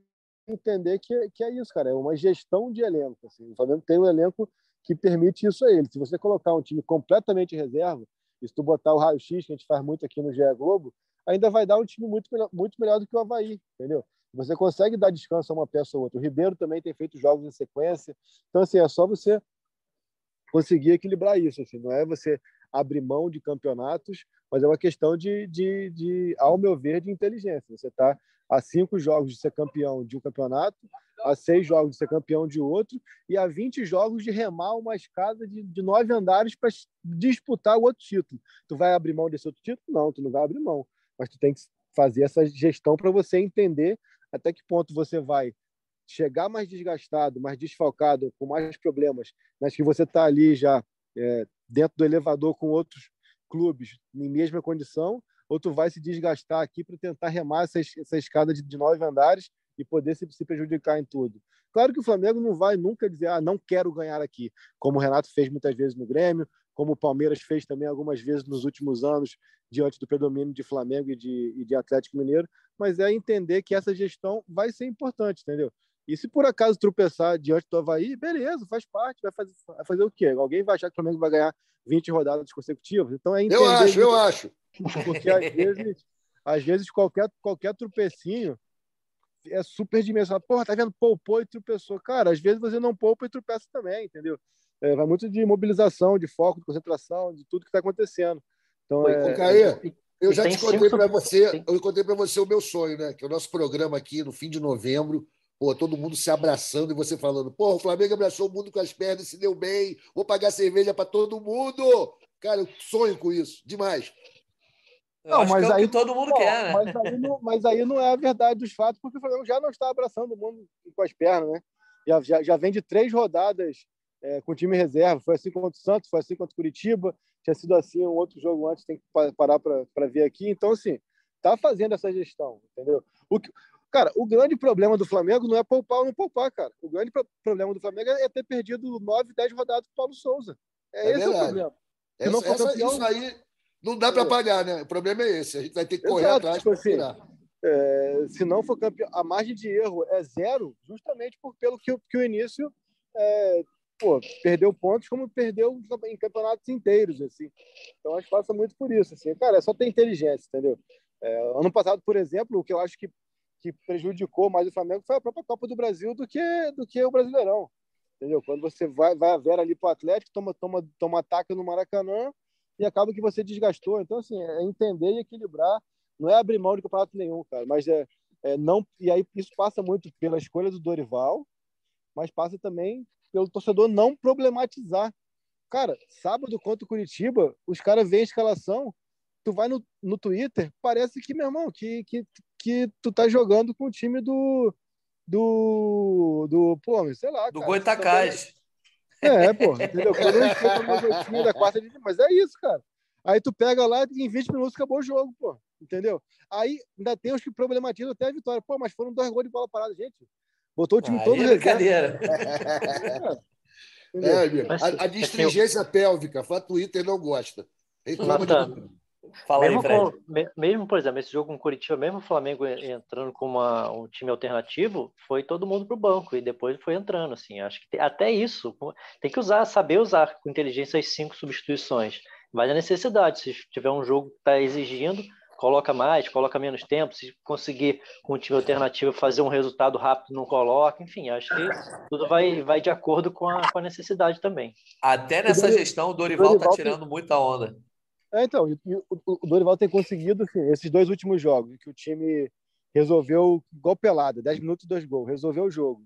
entender que, que é isso, cara. É uma gestão de elenco. Assim. O Flamengo tem um elenco que permite isso a ele. Se você colocar um time completamente reserva, e se tu botar o raio-x, que a gente faz muito aqui no GE Globo, ainda vai dar um time muito melhor, muito melhor do que o Havaí, entendeu? Você consegue dar descanso a uma peça ou outra. O Ribeiro também tem feito jogos em sequência. Então, assim, é só você conseguir equilibrar isso. Assim, não é você abrir mão de campeonatos, mas é uma questão de, de, de ao meu ver, de inteligência. Você está a cinco jogos de ser campeão de um campeonato, a seis jogos de ser campeão de outro, e a 20 jogos de remar uma escada de, de nove andares para disputar o outro título. Tu vai abrir mão desse outro título? Não, tu não vai abrir mão. Mas tu tem que fazer essa gestão para você entender até que ponto você vai chegar mais desgastado, mais desfalcado, com mais problemas, mas que você está ali já é, dentro do elevador com outros clubes em mesma condição, ou tu vai se desgastar aqui para tentar remar essa, essa escada de, de, nove andares e poder se, se, prejudicar em tudo. Claro que o Flamengo não vai nunca dizer, ah, não quero ganhar aqui, como o Renato fez muitas vezes no Grêmio, como o Palmeiras fez também algumas vezes nos últimos anos, diante do predomínio de Flamengo e de, e de Atlético Mineiro, mas é entender que essa gestão vai ser importante, entendeu? E se por acaso tropeçar diante do Havaí, beleza, faz parte, vai fazer, vai fazer o quê? Alguém vai achar que o Flamengo vai ganhar 20 rodadas consecutivas? Então é entender. Eu acho, eu acho. <laughs> Porque às vezes, às vezes qualquer, qualquer tropecinho é super dimensionado. Porra, tá vendo? Poupou e tropeçou. Cara, às vezes você não poupa e tropeça também, entendeu? É, vai muito de mobilização, de foco, de concentração, de tudo que está acontecendo. Então, é... Ô, Caê, eu já te contei para você, eu contei para você o meu sonho, né? Que é o nosso programa aqui no fim de novembro, pô, todo mundo se abraçando e você falando, pô, o Flamengo abraçou o mundo com as pernas, se deu bem, vou pagar cerveja para todo mundo. Cara, eu sonho com isso, demais. Eu não, mas é aí todo mundo quer, né? Mas aí, não, mas aí não é a verdade dos fatos, porque o Flamengo já não está abraçando o mundo com as pernas, né? Já, já, já vem de três rodadas é, com time reserva. Foi assim contra o Santos, foi assim contra o Curitiba, tinha sido assim um outro jogo antes, tem que parar para ver aqui. Então, assim, tá fazendo essa gestão, entendeu? O que, cara, o grande problema do Flamengo não é poupar ou não poupar, cara. O grande problema do Flamengo é ter perdido nove, dez rodadas com o Paulo Souza. É, é esse verdade. o problema. Essa, essa, campeão, isso aí não dá para pagar, né? O problema é esse. A gente vai ter que correr Exato, atrás tipo para assim. É, se não for campeão, a margem de erro é zero, justamente por, pelo que, que o início é, pô, perdeu pontos como perdeu em campeonatos inteiros, assim. Então acho que passa muito por isso, assim. Cara, é só ter inteligência, entendeu? É, ano passado, por exemplo, o que eu acho que, que prejudicou mais o Flamengo foi a própria Copa do Brasil do que do que o Brasileirão, entendeu? Quando você vai vai a Vera ali pro Atlético, toma toma toma ataque no Maracanã e acaba que você desgastou. Então, assim, é entender e equilibrar. Não é abrir mão de campeonato nenhum, cara, mas é, é não. E aí isso passa muito pela escolha do Dorival, mas passa também pelo torcedor não problematizar. Cara, sábado contra o Curitiba, os caras veem a escalação, tu vai no, no Twitter, parece que, meu irmão, que, que, que tu tá jogando com o time do. Do. do pô, sei lá. Do Goitacás. É, pô, entendeu? Quando da quarta de... Mas é isso, cara. Aí tu pega lá e em 20 minutos acabou o jogo, pô. Entendeu? Aí ainda tem os que problematizam até a vitória. Pô, mas foram dois gols de bola parada, gente. Botou o time ah, todo é brincadeira. <laughs> é, a, a distringência pélvica, Twitter não gosta. Natan, Fala mesmo, aí, Fred. com, mesmo, por exemplo, esse jogo com o Curitiba, mesmo o Flamengo entrando com uma, um time alternativo, foi todo mundo para o banco e depois foi entrando. Assim, acho que tem, até isso tem que usar, saber usar com inteligência as cinco substituições. Vai na necessidade. Se tiver um jogo que está exigindo, coloca mais, coloca menos tempo. Se conseguir com um time alternativo fazer um resultado rápido, não coloca. Enfim, acho que tudo vai, vai de acordo com a, com a necessidade também. Até nessa gestão, o Dorival está tirando muita onda. É, então, e, e, o, Dorival tem conseguido, assim, esses dois últimos jogos, que o time resolveu gol pelado, 10 minutos, dois gols, resolveu o jogo.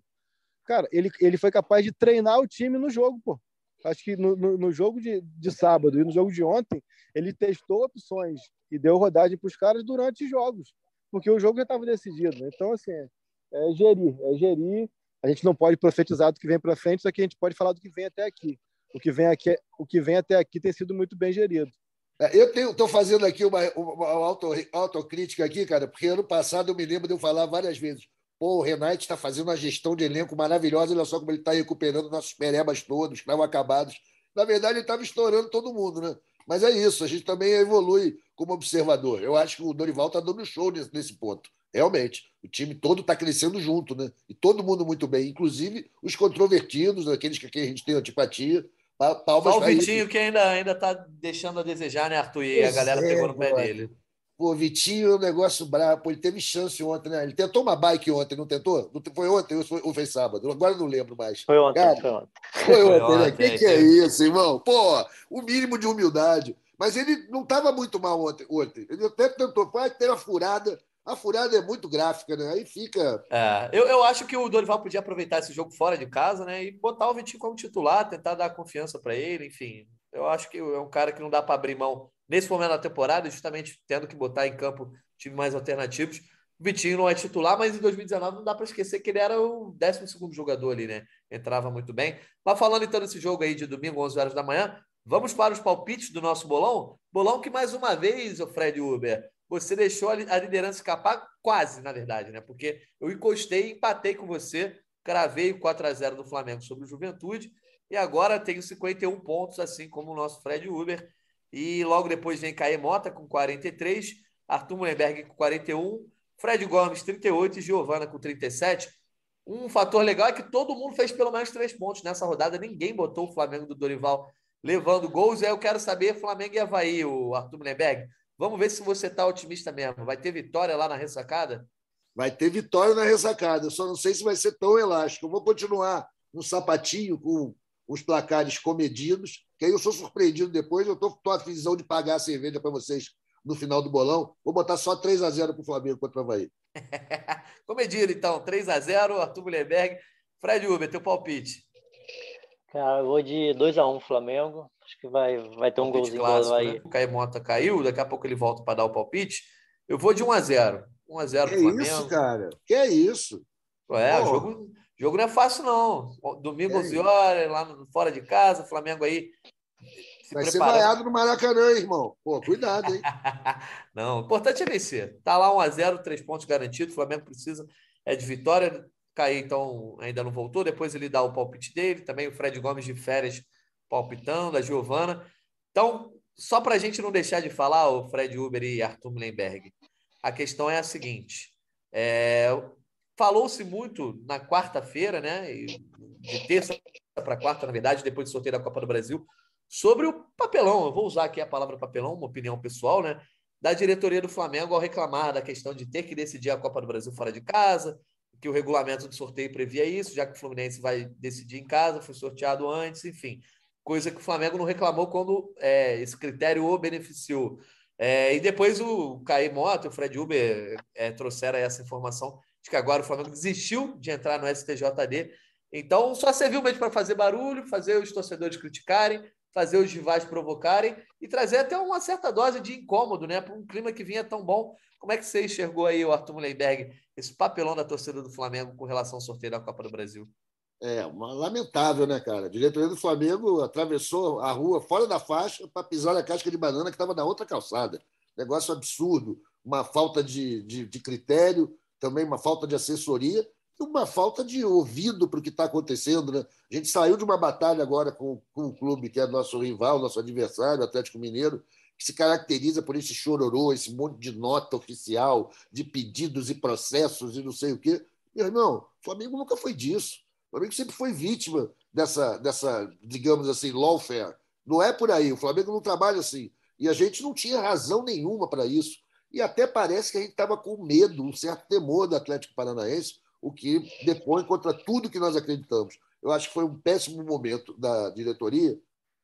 Cara, ele, ele foi capaz de treinar o time no jogo, pô. Acho que no, no, no jogo de, de sábado e no jogo de ontem, ele testou opções e deu rodagem para os caras durante jogos, porque o jogo já estava decidido. Né? Então, assim, é, é gerir, é gerir. A gente não pode profetizar do que vem para frente, só que a gente pode falar do que vem até aqui. O que vem, aqui, o que vem até aqui tem sido muito bem gerido. É, eu estou fazendo aqui uma, uma auto, autocrítica aqui, cara, porque ano passado eu me lembro de eu falar várias vezes. Pô, o Renate está fazendo uma gestão de elenco maravilhosa, olha só como ele está recuperando nossos perebas todos, que estavam acabados. Na verdade, ele estava estourando todo mundo, né? Mas é isso, a gente também evolui como observador. Eu acho que o Dorival está dando show nesse, nesse ponto. Realmente, o time todo está crescendo junto, né? E todo mundo muito bem, inclusive os controvertidos, aqueles que a gente tem antipatia. Palmas Só o Vitinho que ainda ainda está deixando a desejar, né, Arthur? E pois a galera é, pegou no pé dele. Pô, Vitinho é um negócio brabo. Pô, ele teve chance ontem, né? Ele tentou uma bike ontem, não tentou? Foi ontem ou foi, sábado? Agora não lembro mais. Foi ontem. Cara, foi ontem. Foi ontem, né? O que, que é isso, irmão? Pô, o mínimo de humildade. Mas ele não estava muito mal ontem, ontem. Ele até tentou, foi ter a furada. A furada é muito gráfica, né? Aí fica. É, eu, eu acho que o Dorival podia aproveitar esse jogo fora de casa, né? E botar o Vitinho como titular, tentar dar confiança para ele, enfim. Eu acho que é um cara que não dá para abrir mão nesse momento da temporada, justamente tendo que botar em campo time mais alternativos. O Vitinho não é titular, mas em 2019 não dá para esquecer que ele era o 12 jogador ali, né? Entrava muito bem. Mas falando então desse jogo aí de domingo, 11 horas da manhã, vamos para os palpites do nosso bolão. Bolão que mais uma vez, o Fred Uber, você deixou a liderança escapar quase, na verdade, né? Porque eu encostei, empatei com você, cravei o 4 a 0 do Flamengo sobre o Juventude e agora tenho 51 pontos, assim como o nosso Fred Uber. E logo depois vem Caê Mota com 43, Arthur Mullenberg com 41, Fred Gomes 38 e Giovana com 37. Um fator legal é que todo mundo fez pelo menos três pontos nessa rodada. Ninguém botou o Flamengo do Dorival levando gols. Aí eu quero saber, Flamengo e Havaí, o Arthur Mullenberg. Vamos ver se você está otimista mesmo. Vai ter vitória lá na ressacada? Vai ter vitória na ressacada. Eu só não sei se vai ser tão elástico. Eu vou continuar no sapatinho com os placares comedidos, que aí eu sou surpreendido depois. Eu estou a visão de pagar a cerveja para vocês no final do bolão. Vou botar só 3 a 0 para o Flamengo contra o Havaí. <laughs> comedido, então. 3 a 0 Arthur Mullenberg. Fred Uber, teu palpite. Cara, eu vou de 2 a 1 Flamengo. Acho que vai, vai ter um golzinho clássico, aí. Né? O Caio Mota caiu, daqui a pouco ele volta para dar o palpite. Eu vou de 1 a 0 1 a 0 que Flamengo. isso, cara? Que é isso? É, o jogo, jogo não é fácil, não. Domingo, é 11 horas, lá no, fora de casa, Flamengo aí. Vai preparando. ser vaiado no Maracanã, irmão. Pô, cuidado, hein? <laughs> não, o importante é vencer. Tá lá 1 a 0 três pontos garantidos. O Flamengo precisa é de vitória. Cair, então, ainda não voltou. Depois ele dá o palpite dele. Também o Fred Gomes de férias palpitando, a Giovana. Então, só para a gente não deixar de falar, o Fred Uber e Arthur Mullenberg, a questão é a seguinte: é, falou-se muito na quarta-feira, né? De terça para quarta, na verdade, depois do sorteio da Copa do Brasil, sobre o papelão. Eu vou usar aqui a palavra papelão, uma opinião pessoal, né? Da diretoria do Flamengo ao reclamar da questão de ter que decidir a Copa do Brasil fora de casa, que o regulamento do sorteio previa isso, já que o Fluminense vai decidir em casa, foi sorteado antes, enfim coisa que o Flamengo não reclamou quando é, esse critério o beneficiou. É, e depois o Caí Mota, o Fred Uber é, trouxeram essa informação de que agora o Flamengo desistiu de entrar no STJD. Então só serviu mesmo para fazer barulho, fazer os torcedores criticarem, fazer os rivais provocarem e trazer até uma certa dose de incômodo, né? Para um clima que vinha tão bom. Como é que você enxergou aí, o Arthur Mullenberg, esse papelão da torcida do Flamengo com relação ao sorteio da Copa do Brasil? É, uma, lamentável, né, cara? A diretoria do Flamengo atravessou a rua fora da faixa para pisar na casca de banana que estava na outra calçada. Negócio absurdo, uma falta de, de, de critério, também uma falta de assessoria e uma falta de ouvido para o que está acontecendo. Né? A gente saiu de uma batalha agora com, com o clube que é nosso rival, nosso adversário, o Atlético Mineiro, que se caracteriza por esse chororô, esse monte de nota oficial, de pedidos e processos e não sei o quê. Meu irmão, o Flamengo nunca foi disso. Flamengo sempre foi vítima dessa, dessa digamos assim, lawfare. Não é por aí. O Flamengo não trabalha assim. E a gente não tinha razão nenhuma para isso. E até parece que a gente estava com medo, um certo temor do Atlético Paranaense, o que depõe contra tudo que nós acreditamos. Eu acho que foi um péssimo momento da diretoria,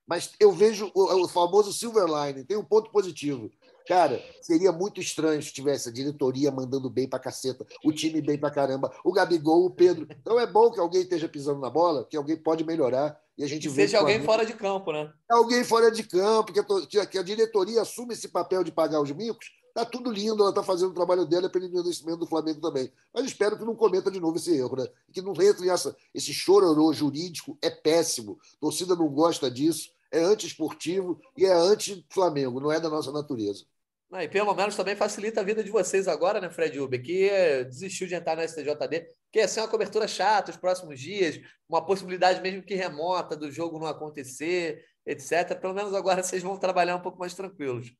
mas eu vejo o, o famoso silver line, tem um ponto positivo. Cara, seria muito estranho se tivesse a diretoria mandando bem pra caceta, o time bem pra caramba, o Gabigol, o Pedro. Então é bom que alguém esteja pisando na bola, que alguém pode melhorar. E a gente vê seja alguém fora de campo, né? Alguém fora de campo, que a, que a diretoria assume esse papel de pagar os micos. Tá tudo lindo, ela está fazendo o trabalho dela pelo envelhecimento do Flamengo também. Mas espero que não cometa de novo esse erro, né? Que não entre essa, esse chororô jurídico, é péssimo. A torcida não gosta disso, é anti-esportivo e é anti-Flamengo, não é da nossa natureza. Não, e pelo menos também facilita a vida de vocês agora, né, Fred Uber, que é, desistiu de entrar na STJD, que ia ser uma cobertura chata os próximos dias, uma possibilidade mesmo que remota do jogo não acontecer, etc. Pelo menos agora vocês vão trabalhar um pouco mais tranquilos.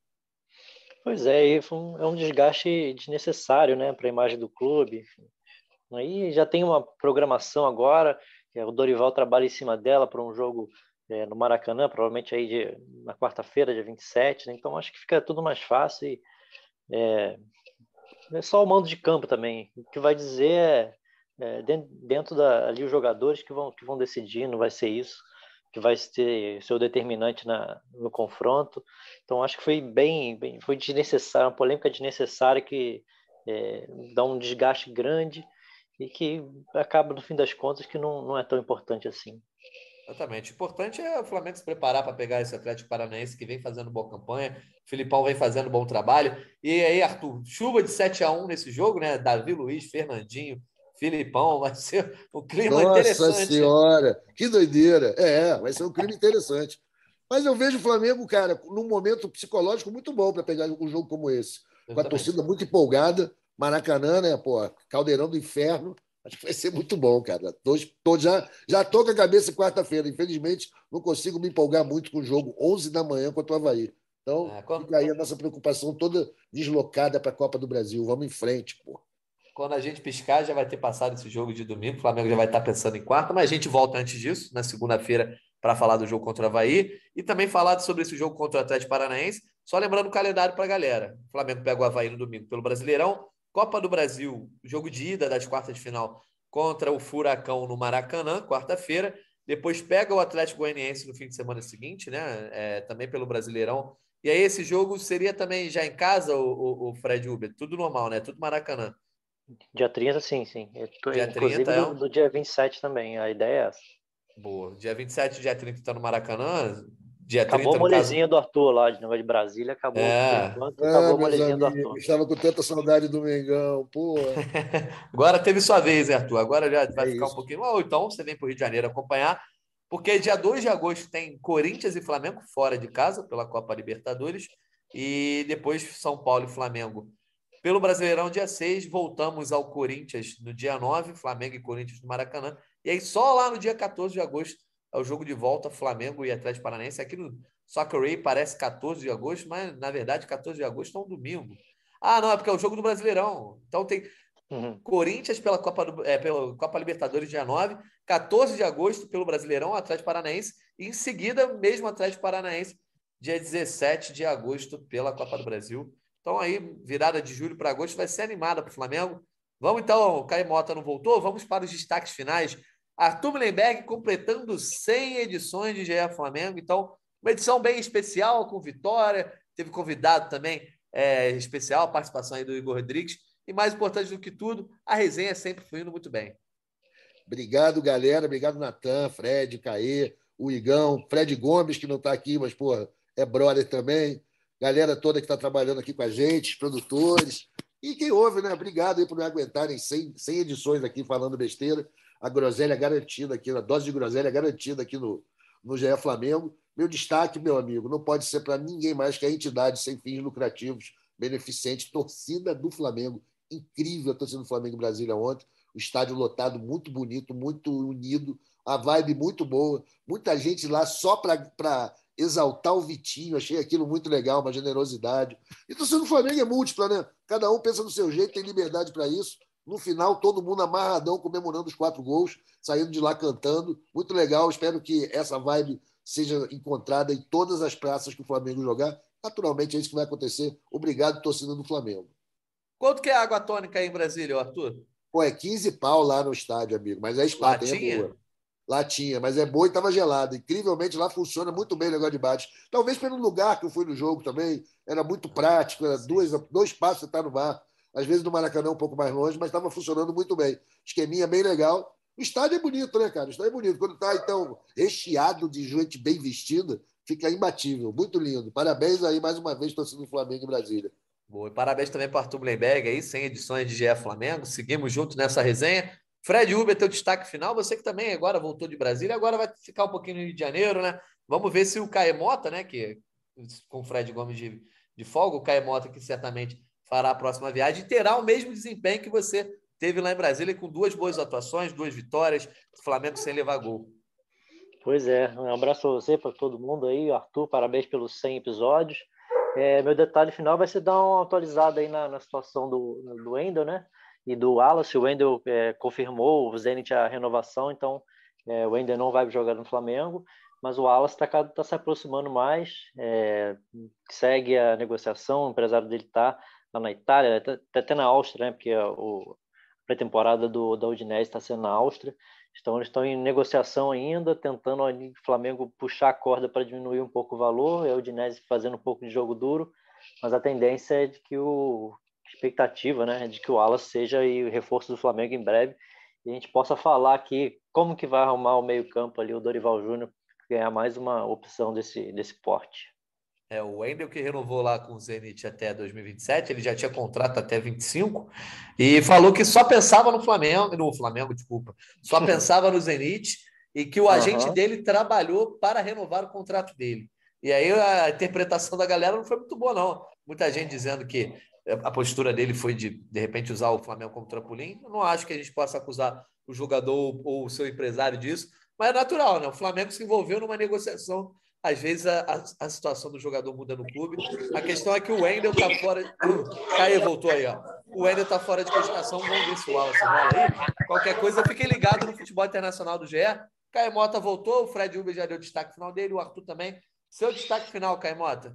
Pois é, é um desgaste desnecessário né, para a imagem do clube. Aí já tem uma programação agora, o Dorival trabalha em cima dela para um jogo é, no Maracanã, provavelmente aí de, na quarta-feira, dia 27, né? então acho que fica tudo mais fácil. E, é, é só o mando de campo também. O que vai dizer é, é dentro da, ali os jogadores que vão, que vão decidir, não vai ser isso que vai ser, o determinante na, no confronto. Então acho que foi bem, bem foi desnecessário, uma polêmica desnecessária que é, dá um desgaste grande e que acaba no fim das contas que não, não é tão importante assim. Exatamente. O importante é o Flamengo se preparar para pegar esse Atlético Paranaense que vem fazendo boa campanha. O Filipão vem fazendo bom trabalho. E aí, Arthur, chuva de 7 a 1 nesse jogo, né? Davi Luiz, Fernandinho, Filipão, <laughs> vai ser um clima Nossa interessante. Nossa Senhora, que doideira. É, vai ser um clima interessante. Mas eu vejo o Flamengo, cara, num momento psicológico muito bom para pegar um jogo como esse. Com a torcida muito empolgada, Maracanã, né, pô, caldeirão do inferno. Acho que vai ser muito bom, cara. Tô, tô já, já tô com a cabeça quarta-feira. Infelizmente, não consigo me empolgar muito com o jogo 11 da manhã contra o Havaí. Então, é, quando... fica aí a nossa preocupação toda deslocada para a Copa do Brasil. Vamos em frente, pô. Quando a gente piscar, já vai ter passado esse jogo de domingo. O Flamengo já vai estar pensando em quarta, mas a gente volta antes disso, na segunda-feira, para falar do jogo contra o Havaí e também falar sobre esse jogo contra o Atlético Paranaense. Só lembrando o calendário para a galera. O Flamengo pega o Havaí no domingo pelo Brasileirão. Copa do Brasil, jogo de ida das quartas de final contra o Furacão no Maracanã, quarta-feira. Depois pega o Atlético Goianiense no fim de semana seguinte, né? É, também pelo Brasileirão. E aí esse jogo seria também já em casa, o, o, o Fred Uber? Tudo normal, né? Tudo Maracanã. Dia 30, sim, sim. Tô, dia inclusive 30 é um... do, do dia 27 também, a ideia é essa. Boa. Dia 27 dia 30 está no Maracanã. Dia acabou 30, a molezinha caso... do Arthur lá, de negócio de Brasília, acabou. É. Enquanto, acabou ah, a molezinha do Arthur. Estava com tanta saudade do Mengão, pô. <laughs> Agora teve sua vez, né, Arthur? Agora já vai é ficar isso. um pouquinho. Ou então você vem para o Rio de Janeiro acompanhar, porque dia 2 de agosto tem Corinthians e Flamengo fora de casa pela Copa Libertadores. E depois São Paulo e Flamengo pelo Brasileirão, dia 6, voltamos ao Corinthians no dia 9, Flamengo e Corinthians no Maracanã. E aí, só lá no dia 14 de agosto, é o jogo de volta, Flamengo e Atlético Paranaense. Aqui no Soccer Ray parece 14 de agosto, mas na verdade, 14 de agosto é um domingo. Ah, não, é porque é o jogo do Brasileirão. Então tem uhum. Corinthians pela Copa, do, é, pela Copa Libertadores, dia 9, 14 de agosto pelo Brasileirão, Atlético Paranaense. E em seguida, mesmo Atlético Paranaense, dia 17 de agosto pela Copa do Brasil. Então, aí, virada de julho para agosto vai ser animada para o Flamengo. Vamos então, o Caio Mota não voltou? Vamos para os destaques finais. Arthur Mullenberg completando 100 edições de GE Flamengo. Então, uma edição bem especial, com vitória. Teve convidado também é, especial, a participação aí do Igor Rodrigues. E mais importante do que tudo, a resenha sempre fluindo muito bem. Obrigado, galera. Obrigado, Natan, Fred, Caê, o Igão, Fred Gomes, que não está aqui, mas, porra, é brother também galera toda que está trabalhando aqui com a gente, produtores. E quem ouve, né? Obrigado aí por me aguentarem 100, 100 edições aqui falando besteira. A groselha garantida aqui, a dose de groselha garantida aqui no, no GE Flamengo. Meu destaque, meu amigo, não pode ser para ninguém mais que a entidade sem fins lucrativos, beneficente, torcida do Flamengo. Incrível a torcida do Flamengo Brasília ontem. O estádio lotado, muito bonito, muito unido, a vibe muito boa. Muita gente lá só para exaltar o Vitinho, achei aquilo muito legal, uma generosidade. E torcida do Flamengo é múltipla, né? Cada um pensa no seu jeito, tem liberdade para isso. No final, todo mundo amarradão, comemorando os quatro gols, saindo de lá cantando. Muito legal. Espero que essa vibe seja encontrada em todas as praças que o Flamengo jogar. Naturalmente, é isso que vai acontecer. Obrigado, torcida do Flamengo. Quanto que é a água tônica aí em Brasília, Arthur? Pô, é 15 pau lá no estádio, amigo. Mas é espada, é boa. Lá tinha, mas é boa e estava gelada. Incrivelmente lá funciona muito bem o negócio de bate. Talvez pelo lugar que eu fui no jogo também. Era muito prático, era dois, dois passos você está no mar. Às vezes no Maracanã um pouco mais longe, mas estava funcionando muito bem. Esqueminha bem legal. O estádio é bonito, né, cara? O estádio é bonito. Quando está, então, recheado de gente bem vestida, fica imbatível. Muito lindo. Parabéns aí mais uma vez, torcendo do Flamengo em Brasília. Boa. E parabéns também para Arthur Blemberg aí, 100 edições de GE Flamengo. Seguimos juntos nessa resenha. Fred Uber, teu destaque final. Você que também agora voltou de Brasília, agora vai ficar um pouquinho no Rio de Janeiro, né? Vamos ver se o Caemota, né? Que com o Fred Gomes de, de folga, o Caemota que certamente fará a próxima viagem, terá o mesmo desempenho que você teve lá em Brasília, com duas boas atuações, duas vitórias, o Flamengo sem levar gol. Pois é, um abraço a você, para todo mundo aí, Arthur, parabéns pelos 100 episódios. É, meu detalhe final vai ser dar uma atualizada aí na, na situação do, do Wendel, né? E do Wallace. O Wendel é, confirmou o Zenit a renovação, então é, o Wendel não vai jogar no Flamengo mas o Wallace está tá se aproximando mais, é, segue a negociação, o empresário dele está lá na Itália, até, até na Áustria, né, porque a, a pré-temporada do, da Udinese está sendo na Áustria, então eles estão em negociação ainda, tentando o Flamengo puxar a corda para diminuir um pouco o valor, e a Udinese fazendo um pouco de jogo duro, mas a tendência é de que o expectativa, né, é de que o Wallace seja o reforço do Flamengo em breve, e a gente possa falar aqui como que vai arrumar o meio-campo ali o Dorival Júnior ganhar mais uma opção desse, desse porte. É, o Wendel que renovou lá com o Zenit até 2027, ele já tinha contrato até 25 e falou que só pensava no Flamengo, no Flamengo, desculpa, só <laughs> pensava no Zenit e que o agente uhum. dele trabalhou para renovar o contrato dele. E aí a interpretação da galera não foi muito boa, não. Muita gente dizendo que a postura dele foi de, de repente, usar o Flamengo como trampolim. Eu não acho que a gente possa acusar o jogador ou o seu empresário disso, mas é natural, né? O Flamengo se envolveu numa negociação. Às vezes a, a, a situação do jogador muda no clube. A questão é que o Wendel está fora. <coughs> Caio voltou aí, ó. O Wendel está fora de cogitação. Vamos ver se o Wallace rola aí. Qualquer coisa, fiquem ligados no futebol internacional do GE. Caio Mota voltou, o Fred Uber já deu destaque final dele, o Arthur também. Seu destaque final, Caio Mota.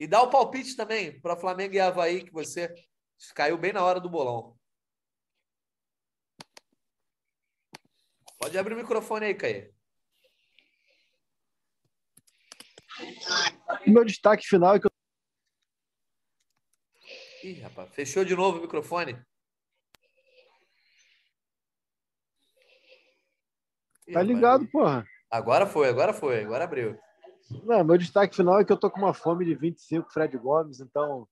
E dá o palpite também para Flamengo e Havaí, que você caiu bem na hora do bolão. Pode abrir o microfone aí, Meu destaque final é que eu. Ih, rapaz, fechou de novo o microfone. Ih, tá ligado, rapaz. porra. Agora foi, agora foi, agora abriu. Não, meu destaque final é que eu tô com uma fome de 25 Fred Gomes, então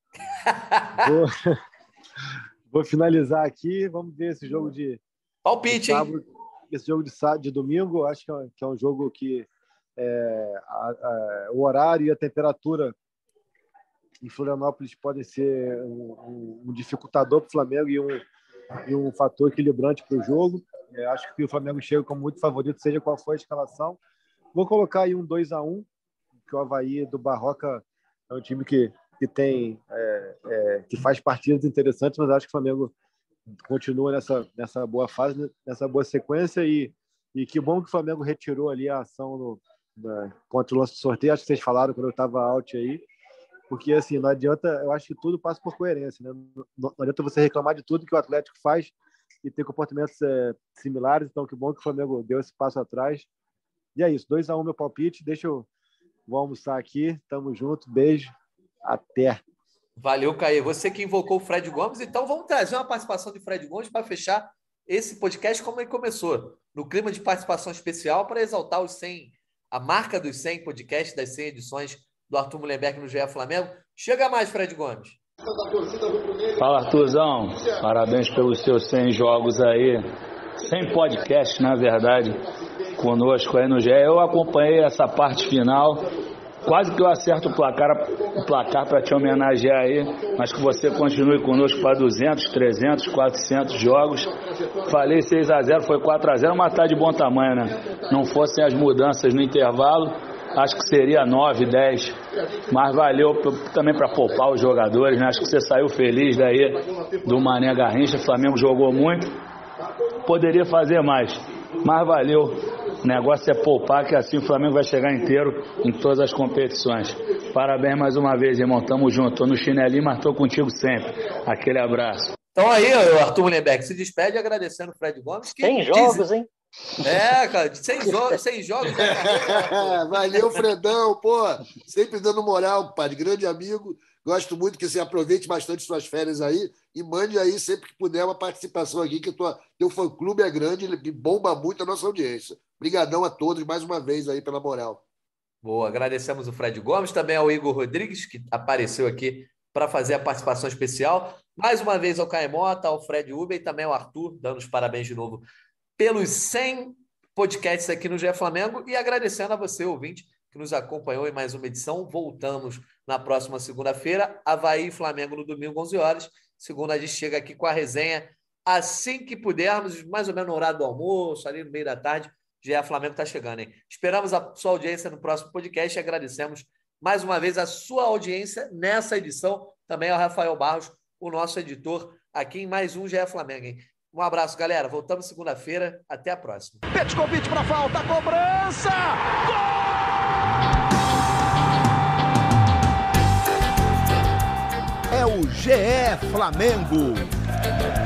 vou, <laughs> vou finalizar aqui. Vamos ver esse jogo de. Palpite, de sábado, hein? esse jogo de, sábado, de domingo, acho que é, que é um jogo que é, a, a, o horário e a temperatura em Florianópolis podem ser um, um, dificultador para o Flamengo e um, e um fator equilibrante para o jogo. É, acho que o Flamengo chega como muito favorito, seja qual for a escalação. Vou colocar aí um 2 a 1 que o Havaí do Barroca é um time que, que tem é, é, que faz partidas interessantes, mas acho que o Flamengo continua nessa, nessa boa fase, nessa boa sequência e, e que bom que o Flamengo retirou ali a ação no, na, contra o lance do sorteio, acho que vocês falaram quando eu estava out aí, porque assim, não adianta, eu acho que tudo passa por coerência, né? não, adianta você reclamar de tudo que o Atlético faz e ter comportamentos é, similares, então que bom que o Flamengo deu esse passo atrás. E é isso, 2 a 1 um, meu palpite, deixa eu vou almoçar aqui, tamo junto, beijo, até. Valeu, Caê. Você que invocou o Fred Gomes, então vamos trazer uma participação de Fred Gomes para fechar esse podcast como ele começou, no clima de participação especial para exaltar os 100, a marca dos 100 podcasts, das 100 edições do Arthur Mullenberg no GE Flamengo. Chega mais, Fred Gomes. Fala, Arthurzão. Parabéns pelos seus 100 jogos aí. 100 podcasts, na verdade, conosco aí no GE. Eu acompanhei essa parte final Quase que eu acerto o placar, o placar para te homenagear aí, mas que você continue conosco para 200, 300, 400 jogos. Falei 6 a 0 foi 4 a 0 mas tá de bom tamanho, né? Não fossem as mudanças no intervalo, acho que seria 9, 10, mas valeu também para poupar os jogadores, né? Acho que você saiu feliz daí do Mané Garrincha, o Flamengo jogou muito, poderia fazer mais, mas valeu. O negócio é poupar, que assim o Flamengo vai chegar inteiro em todas as competições. Parabéns mais uma vez, irmão. Tamo junto. Tô no chinelinho, mas tô contigo sempre. Aquele abraço. Então aí, o Arthur Mullenberg se despede agradecendo o Fred Gomes. Que Tem jogos, hein? É, cara, sem, jo sem jogos. Né, <laughs> Valeu, Fredão, pô. Sempre dando moral, pai. Grande amigo. Gosto muito que você aproveite bastante suas férias aí e mande aí sempre que puder uma participação aqui, que tua, teu fã-clube é grande e bomba muito a nossa audiência. Obrigadão a todos mais uma vez aí pela moral. Boa, agradecemos o Fred Gomes, também ao Igor Rodrigues, que apareceu aqui para fazer a participação especial. Mais uma vez ao Caemota, ao Fred Uber e também ao Arthur, dando os parabéns de novo pelos 100 podcasts aqui no GE Flamengo e agradecendo a você, ouvinte, que nos acompanhou em mais uma edição. Voltamos na próxima segunda-feira, Havaí e Flamengo no domingo, 11 horas. Segunda, a gente chega aqui com a resenha assim que pudermos, mais ou menos no horário do almoço, ali no meio da tarde. GE Flamengo está chegando, hein? Esperamos a sua audiência no próximo podcast e agradecemos mais uma vez a sua audiência nessa edição. Também ao Rafael Barros, o nosso editor, aqui em mais um GE Flamengo. Hein? Um abraço, galera. Voltamos segunda-feira. Até a próxima. Convite para falta, cobrança! Gol! GE Flamengo.